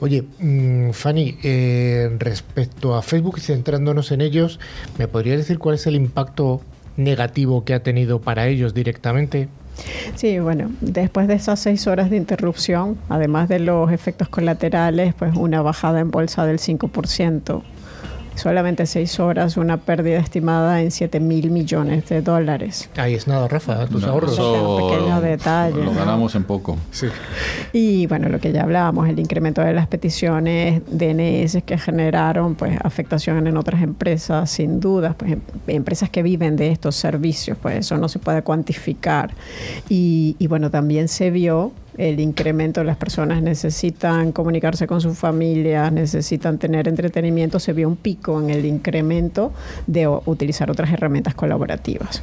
Oye, mmm, Fanny, eh, respecto a Facebook, centrándonos en ellos, ¿me podría decir cuál es el impacto negativo que ha tenido para ellos directamente? Sí, bueno, después de esas seis horas de interrupción, además de los efectos colaterales, pues una bajada en bolsa del 5%, solamente seis horas, una pérdida estimada en 7 mil millones de dólares. Ahí es nada, Rafa, tus No, ahorros. eso Un pequeño detalle, Lo ¿no? ganamos en poco. Sí. Y bueno, lo que ya hablábamos, el incremento de las peticiones DNS que generaron pues afectación en otras empresas, sin dudas, pues em- empresas que viven de estos servicios, pues eso no se puede cuantificar. Y, y bueno, también se vio el incremento, las personas necesitan comunicarse con sus familias, necesitan tener entretenimiento, se vio un pico en el incremento de utilizar otras herramientas colaborativas.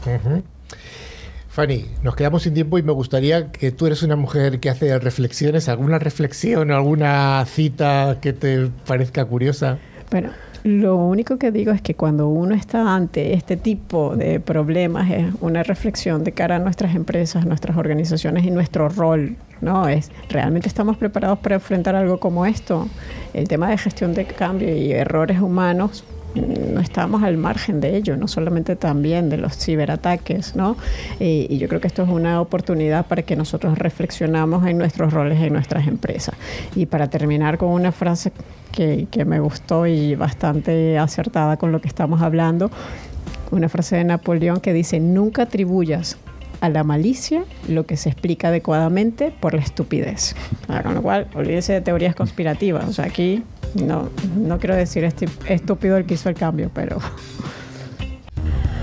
Fanny, nos quedamos sin tiempo y me gustaría que tú eres una mujer que hace reflexiones, alguna reflexión o alguna cita que te parezca curiosa. Bueno, lo único que digo es que cuando uno está ante este tipo de problemas es una reflexión de cara a nuestras empresas, nuestras organizaciones y nuestro rol, ¿no? Es, ¿realmente estamos preparados para enfrentar algo como esto? El tema de gestión de cambio y errores humanos mm, no estamos al margen de ello, no solamente también de los ciberataques, ¿no? Y, yo creo que esto es una oportunidad para que nosotros reflexionamos en nuestros roles en nuestras empresas. Y para terminar con una frase que, que me gustó y bastante acertada con lo que estamos hablando, una frase de Napoleón que dice, nunca atribuyas a la malicia lo que se explica adecuadamente por la estupidez. Ah, con lo cual, olvídese de teorías conspirativas. O sea, aquí no, no quiero decir estúpido el que hizo el cambio, pero <laughs>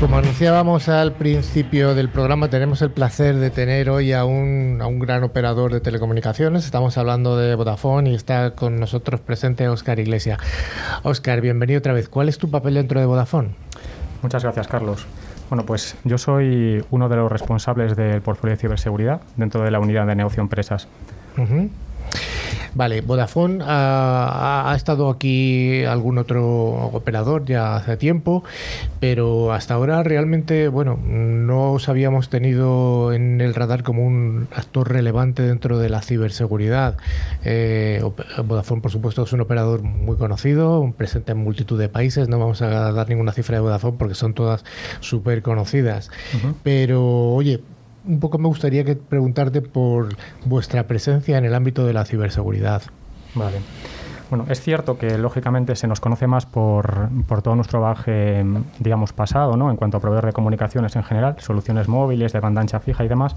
Como anunciábamos al principio del programa, tenemos el placer de tener hoy a un, a un gran operador de telecomunicaciones. Estamos hablando de Vodafone y está con nosotros presente Oscar Iglesias. Oscar, bienvenido otra vez. ¿Cuál es tu papel dentro de Vodafone? Muchas gracias, Carlos. Bueno, pues yo soy uno de los responsables del portfolio de ciberseguridad dentro de la unidad de negocio empresas. Vale, Vodafone ha, ha estado aquí algún otro operador ya hace tiempo, pero hasta ahora realmente, bueno, no os habíamos tenido en el radar como un actor relevante dentro de la ciberseguridad. Eh, Vodafone, por supuesto, es un operador muy conocido, presente en multitud de países. No vamos a dar ninguna cifra de Vodafone porque son todas súper conocidas. Pero, oye, un poco me gustaría que preguntarte por vuestra presencia en el ámbito de la ciberseguridad. Vale. Bueno, es cierto que lógicamente se nos conoce más por, por, todo nuestro bagaje, digamos, pasado, ¿no? En cuanto a proveedor de comunicaciones en general, soluciones móviles, de banda ancha fija y demás.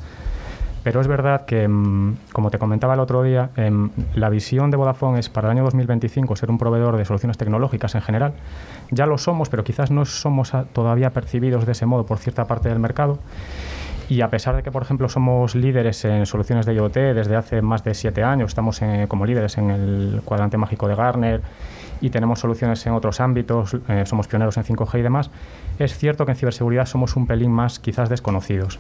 Pero es verdad que, mm, como te comentaba el otro día, em, la visión de Vodafone es para el año 2025 ser un proveedor de soluciones tecnológicas en general. Ya lo somos, pero quizás no somos todavía percibidos de ese modo por cierta parte del mercado. Y a pesar de que, por ejemplo, somos líderes en soluciones de IoT desde hace más de siete años, estamos como líderes en el cuadrante mágico de Gartner y tenemos soluciones en otros ámbitos, eh, somos pioneros en 5G y demás, es cierto que en ciberseguridad somos un pelín más quizás desconocidos.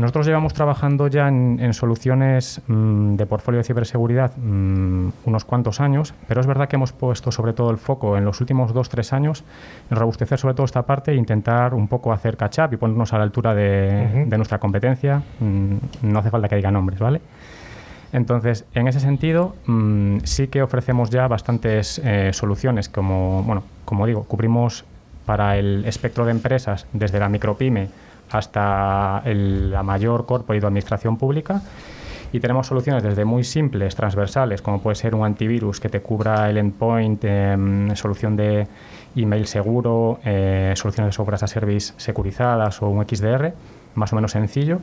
Nosotros llevamos trabajando ya en, soluciones mm, de portfolio de ciberseguridad mm, unos cuantos años, pero es verdad que hemos puesto sobre todo el foco en los últimos dos, tres años en robustecer sobre todo esta parte e intentar un poco hacer catch-up y ponernos a la altura de, nuestra competencia. Mm, no hace falta que diga nombres, ¿vale? Entonces, en ese sentido, sí que ofrecemos ya bastantes eh, soluciones, como, bueno, como digo, cubrimos para el espectro de empresas desde la micropyme hasta la mayor corporate de administración pública. Y tenemos soluciones desde muy simples, transversales, como puede ser un antivirus que te cubra el endpoint, em, solución de email seguro, eh, soluciones de software as a service securizadas o un XDR, más o menos sencillo,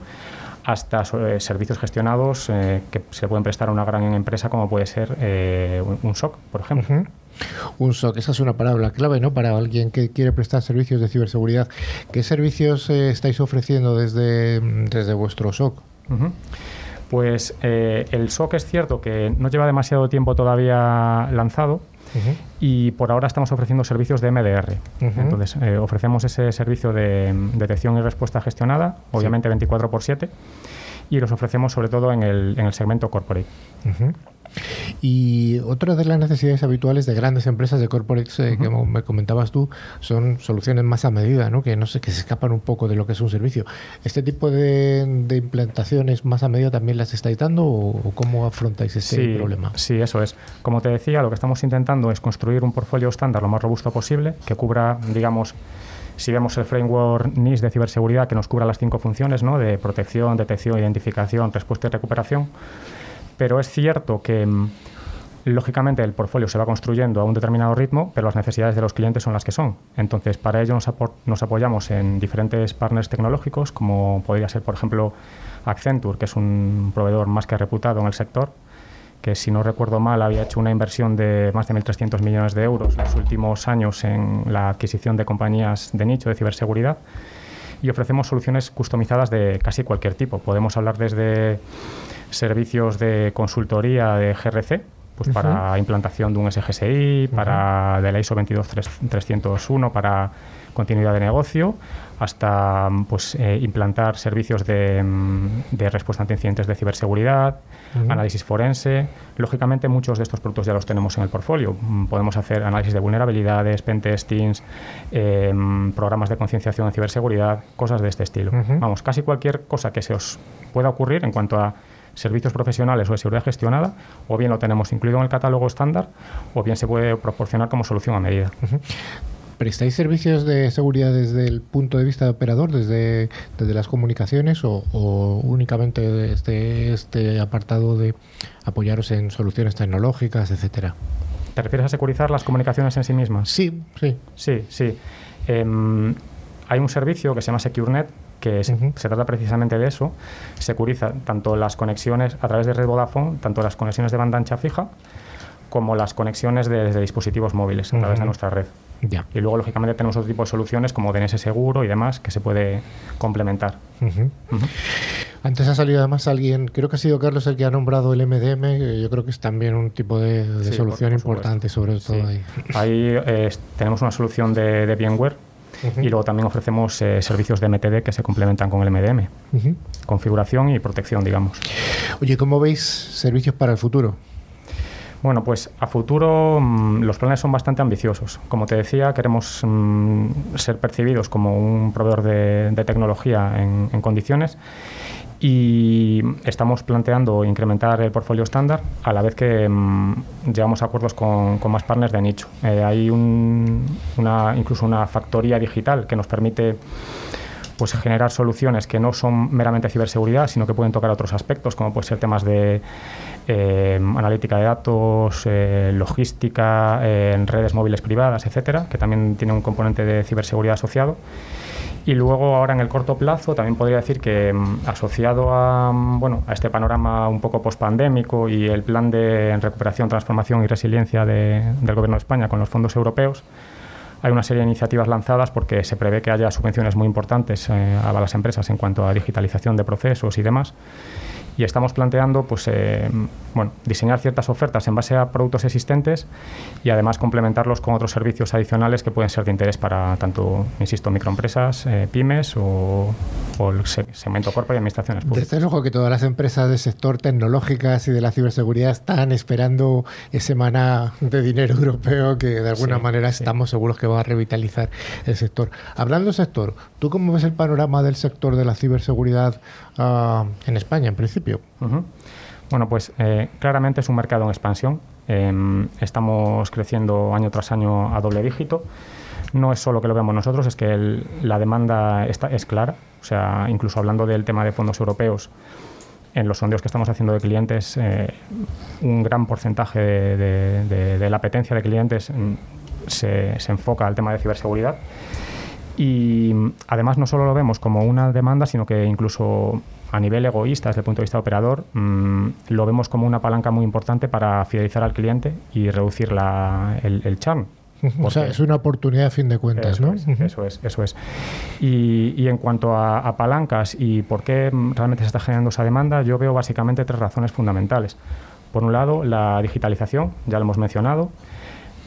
hasta eh, servicios gestionados eh, que se pueden prestar a una gran empresa como puede ser un SOC, por ejemplo. Un SOC, esa es una palabra clave, ¿no? Para alguien que quiere prestar servicios de ciberseguridad. ¿Qué servicios eh, estáis ofreciendo desde, desde vuestro SOC? Pues eh, el SOC es cierto que no lleva demasiado tiempo todavía lanzado, y por ahora estamos ofreciendo servicios de MDR. Entonces, eh, ofrecemos ese servicio de detección y respuesta gestionada, obviamente 24 x 7, y los ofrecemos sobre todo en el, en el segmento corporate. Y otra de las necesidades habituales de grandes empresas de corporates eh, que me comentabas tú son soluciones más a medida, ¿no? que no sé, que se escapan un poco de lo que es un servicio. ¿Este tipo de, implantaciones más a medida también las estáis dando o, cómo afrontáis este problema? Sí, eso es. Como te decía, lo que estamos intentando es construir un portfolio estándar lo más robusto posible que cubra, digamos, si vemos el framework NIS de ciberseguridad que nos cubra las cinco funciones ¿no? de protección, detección, identificación, respuesta y recuperación, pero es cierto que mm, lógicamente el portfolio se va construyendo a un determinado ritmo, pero las necesidades de los clientes son las que son. Entonces, para ello nos, apoyamos en diferentes partners tecnológicos, como podría ser, por ejemplo, Accenture, que es un proveedor más que reputado en el sector, que si no recuerdo mal había hecho una inversión de más de 1.300 millones de euros en los últimos años en la adquisición de compañías de nicho de ciberseguridad y ofrecemos soluciones customizadas de casi cualquier tipo. Podemos hablar desde servicios de consultoría de GRC, pues para implantación de un SGSI, para de la ISO 22301 para continuidad de negocio, hasta pues eh, implantar servicios de, de, respuesta ante incidentes de ciberseguridad, análisis forense. Lógicamente muchos de estos productos ya los tenemos en el portfolio. Mm, podemos hacer análisis de vulnerabilidades, pentestings, eh, programas de concienciación en ciberseguridad, cosas de este estilo. Vamos, casi cualquier cosa que se os pueda ocurrir en cuanto a servicios profesionales o de seguridad gestionada, o bien lo tenemos incluido en el catálogo estándar, o bien se puede proporcionar como solución a medida. ¿Prestáis servicios de seguridad desde el punto de vista de operador, desde, desde las comunicaciones o, únicamente este, este apartado de apoyaros en soluciones tecnológicas, etcétera? ¿Te refieres a securizar las comunicaciones en sí mismas? Sí, sí. Sí, sí. Em, hay un servicio que se llama SecureNet que se, trata precisamente de eso. Securiza tanto las conexiones a través de red Vodafone, tanto las conexiones de banda ancha fija, como las conexiones desde dispositivos móviles a través de nuestra red. Y luego, lógicamente, tenemos otro tipo de soluciones como DNS seguro y demás que se puede complementar. Antes ha salido además alguien, creo que ha sido Carlos el que ha nombrado el MDM, yo creo que es también un tipo de, solución importante sobre todo ahí. Ahí eh, tenemos una solución de, de VMware y luego también ofrecemos eh, servicios de MTD que se complementan con el MDM. Configuración y protección, digamos. Oye, ¿cómo veis servicios para el futuro? Bueno, pues a futuro mm, los planes son bastante ambiciosos. Como te decía, queremos mm, ser percibidos como un proveedor de, tecnología en, en, condiciones y estamos planteando incrementar el portfolio estándar a la vez que mm, llevamos acuerdos con, más partners de nicho. Eh, hay una, incluso una factoría digital que nos permite pues generar soluciones que no son meramente ciberseguridad, sino que pueden tocar otros aspectos, como pueden ser temas de eh, analítica de datos, eh, logística, en redes móviles privadas, etcétera, que también tiene un componente de ciberseguridad asociado. Y luego ahora en el corto plazo también podría decir que mm, asociado a, mm, bueno, a este panorama un poco pospandémico y el plan de recuperación, transformación y resiliencia del Gobierno de España con los fondos europeos, hay una serie de iniciativas lanzadas porque se prevé que haya subvenciones muy importantes eh, a las empresas en cuanto a digitalización de procesos y demás y estamos planteando pues, eh, bueno, diseñar ciertas ofertas en base a productos existentes y además complementarlos con otros servicios adicionales que pueden ser de interés para tanto, insisto, microempresas, eh, pymes o, el segmento corporativo y administraciones públicas. Desde luego que todas las empresas del sector tecnológicas y de la ciberseguridad están esperando ese maná de dinero europeo que de alguna manera estamos seguros que va a revitalizar el sector. Hablando del sector, ¿tú cómo ves el panorama del sector de la ciberseguridad uh, en España en principio? Bueno, pues eh, claramente es un mercado en expansión. Eh, estamos creciendo año tras año a doble dígito. No es solo que lo veamos nosotros, es que el, la demanda está, es clara. O sea, incluso hablando del tema de fondos europeos, en los sondeos que estamos haciendo de clientes, eh, un gran porcentaje de, la apetencia de clientes mm, se, se enfoca al tema de ciberseguridad. Y además no solo lo vemos como una demanda, sino que incluso a nivel egoísta desde el punto de vista operador, mmm, lo vemos como una palanca muy importante para fidelizar al cliente y reducir la, el, el churn. O sea, es una oportunidad a fin de cuentas, eso ¿no? Es, eso es, eso es. Y, y en cuanto a, a, palancas y por qué realmente se está generando esa demanda, yo veo básicamente tres razones fundamentales. Por un lado, la digitalización, ya lo hemos mencionado.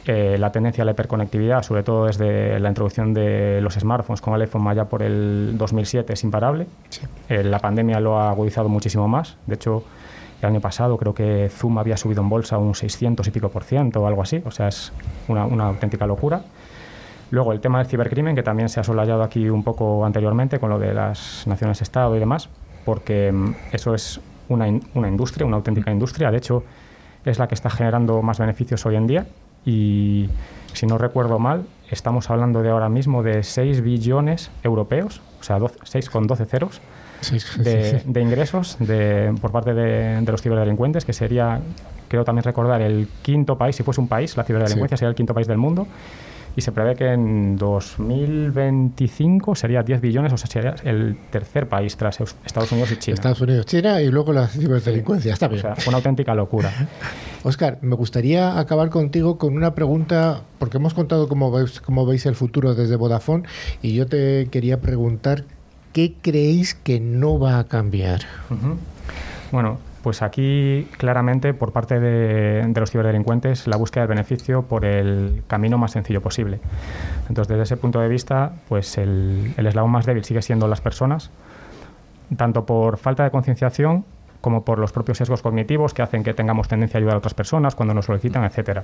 Eh, la tendencia a la hiperconectividad, sobre todo desde la introducción de los smartphones con el iPhone ya por el 2007, es imparable. Sí. Eh, la pandemia lo ha agudizado muchísimo más. De hecho, el año pasado creo que Zoom había subido en bolsa un 600 y pico por ciento o algo así. O sea, es una, una auténtica locura. Luego, el tema del cibercrimen, que también se ha solayado aquí un poco anteriormente con lo de las naciones-estado y demás, porque mm, eso es una, in una industria, una auténtica industria. De hecho, es la que está generando más beneficios hoy en día y si no recuerdo mal, estamos hablando de ahora mismo de 6 billones europeos, o sea, 12, 6 con 12 ceros, sí, sí, de, sí. de, ingresos de, por parte de, de, los ciberdelincuentes, que sería, creo también recordar, el quinto país, si fuese un país, la ciberdelincuencia sería el quinto país del mundo. Y se prevé que en 2025 sería 10 billones, o sea, sería el tercer país tras Estados Unidos y China. Estados Unidos, China y luego la ciberdelincuencia. Está bien. O sea, una auténtica locura. <laughs> Oscar, me gustaría acabar contigo con una pregunta, porque hemos contado cómo veis, cómo veis el futuro desde Vodafone, y yo te quería preguntar, ¿qué creéis que no va a cambiar? Uh -huh. Bueno, pues aquí claramente por parte de, de, los ciberdelincuentes la búsqueda del beneficio por el camino más sencillo posible. Entonces desde ese punto de vista, pues el, el eslabón más débil sigue siendo las personas, tanto por falta de concienciación como por los propios sesgos cognitivos que hacen que tengamos tendencia a ayudar a otras personas cuando nos solicitan, etcétera.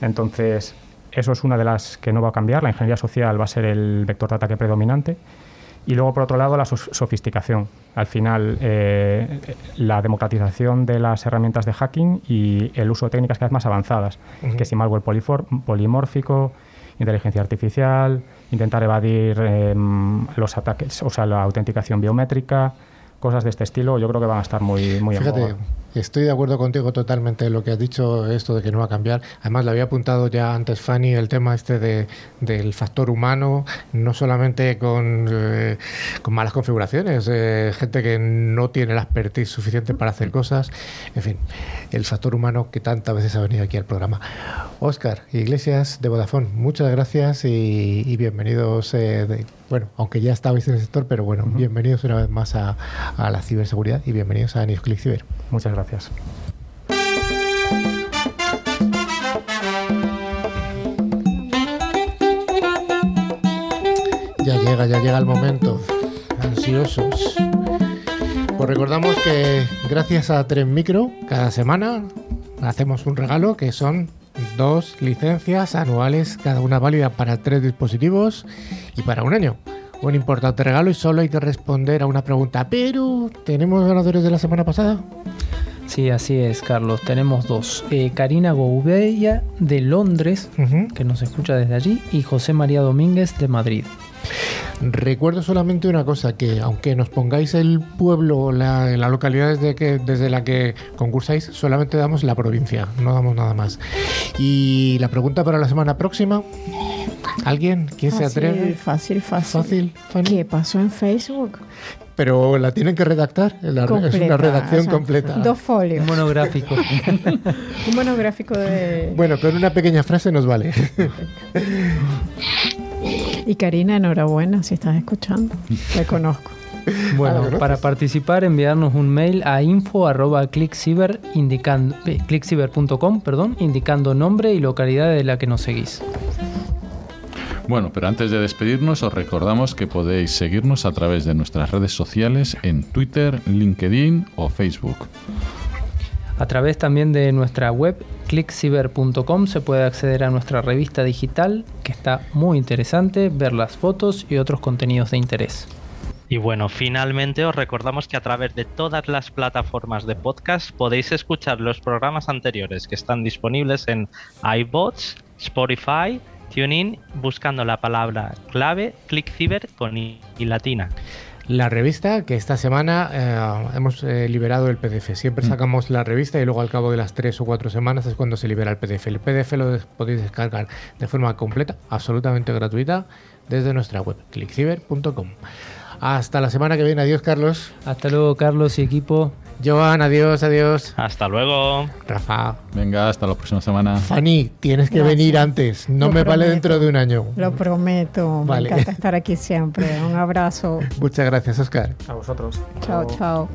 Entonces, eso es una de las que no va a cambiar. La ingeniería social va a ser el vector de ataque predominante. Y luego, por otro lado, la sofisticación. Al final, eh, la democratización de las herramientas de hacking y el uso de técnicas cada vez más avanzadas, uh -huh. que si malware polimórfico, inteligencia artificial, intentar evadir eh, los ataques, o sea, la autenticación biométrica, cosas de este estilo, yo creo que van a estar muy, muy Fíjate, en Estoy de acuerdo contigo totalmente en lo que has dicho, esto de que no va a cambiar. Además, le había apuntado ya antes Fanny el tema este de, del factor humano, no solamente con, eh, con malas configuraciones, eh, gente que no tiene la expertise suficiente para hacer cosas. En fin, el factor humano que tantas veces ha venido aquí al programa. Oscar Iglesias de Vodafone, muchas gracias y, y bienvenidos. Eh, de, bueno, aunque ya estabais en el sector, pero bueno, uh -huh. bienvenidos una vez más a, a la ciberseguridad y bienvenidos a Newsclick Ciber. Muchas gracias. Ya llega, ya llega el momento. Ansiosos. Pues recordamos que gracias a Tren Micro, cada semana hacemos un regalo que son dos licencias anuales, cada una válida para tres dispositivos y para un año. Un importante regalo y solo hay que responder a una pregunta. Pero, ¿tenemos ganadores de la semana pasada? Sí, así es, Carlos. Tenemos dos. Eh, Karina Gouveia de Londres, uh -huh. que nos escucha desde allí, y José María Domínguez de Madrid. Recuerdo solamente una cosa, que aunque nos pongáis el pueblo o la, la localidad desde, que, desde la que concursáis, solamente damos la provincia, no damos nada más. Y la pregunta para la semana próxima, ¿alguien? ¿Quién se Fácil, atreve? Fácil, fácil. Fácil, Fanny. ¿Qué pasó en Facebook? Pero la tienen que redactar, la- es una redacción o sea, completa. Dos folios. Un monográfico. <laughs> Un monográfico de... Bueno, con una pequeña frase nos vale. <laughs> Y Karina, enhorabuena si estás escuchando. Te conozco. Bueno, Ah, ¿no? para participar, enviarnos un mail a info.clickciber indicando eh, perdón, indicando nombre y localidad de la que nos seguís. Bueno, pero antes de despedirnos, os recordamos que podéis seguirnos a través de nuestras redes sociales en Twitter, LinkedIn o Facebook. A través también de nuestra web clickciber.com se puede acceder a nuestra revista digital, que está muy interesante, ver las fotos y otros contenidos de interés. Y bueno, finalmente os recordamos que a través de todas las plataformas de podcast podéis escuchar los programas anteriores que están disponibles en iBots, Spotify, TuneIn, buscando la palabra clave ClickCiber con i, y latina. La revista, que esta semana eh, hemos eh, liberado el PDF. Siempre sacamos la revista y luego al cabo de las tres o cuatro semanas es cuando se libera el PDF. El PDF lo des- podéis descargar de forma completa, absolutamente gratuita, desde nuestra web, clickciber.com. Hasta la semana que viene. Adiós, Carlos. Hasta luego, Carlos y equipo. Joan, adiós, adiós. Hasta luego. Rafa. Venga, hasta la próxima semana. Fanny, tienes que Gracias. venir antes. No Lo me vale dentro de un año. Lo prometo. Vale. Me encanta estar aquí siempre. Un abrazo. <laughs> Muchas gracias, Oscar. A vosotros. Chao, chao.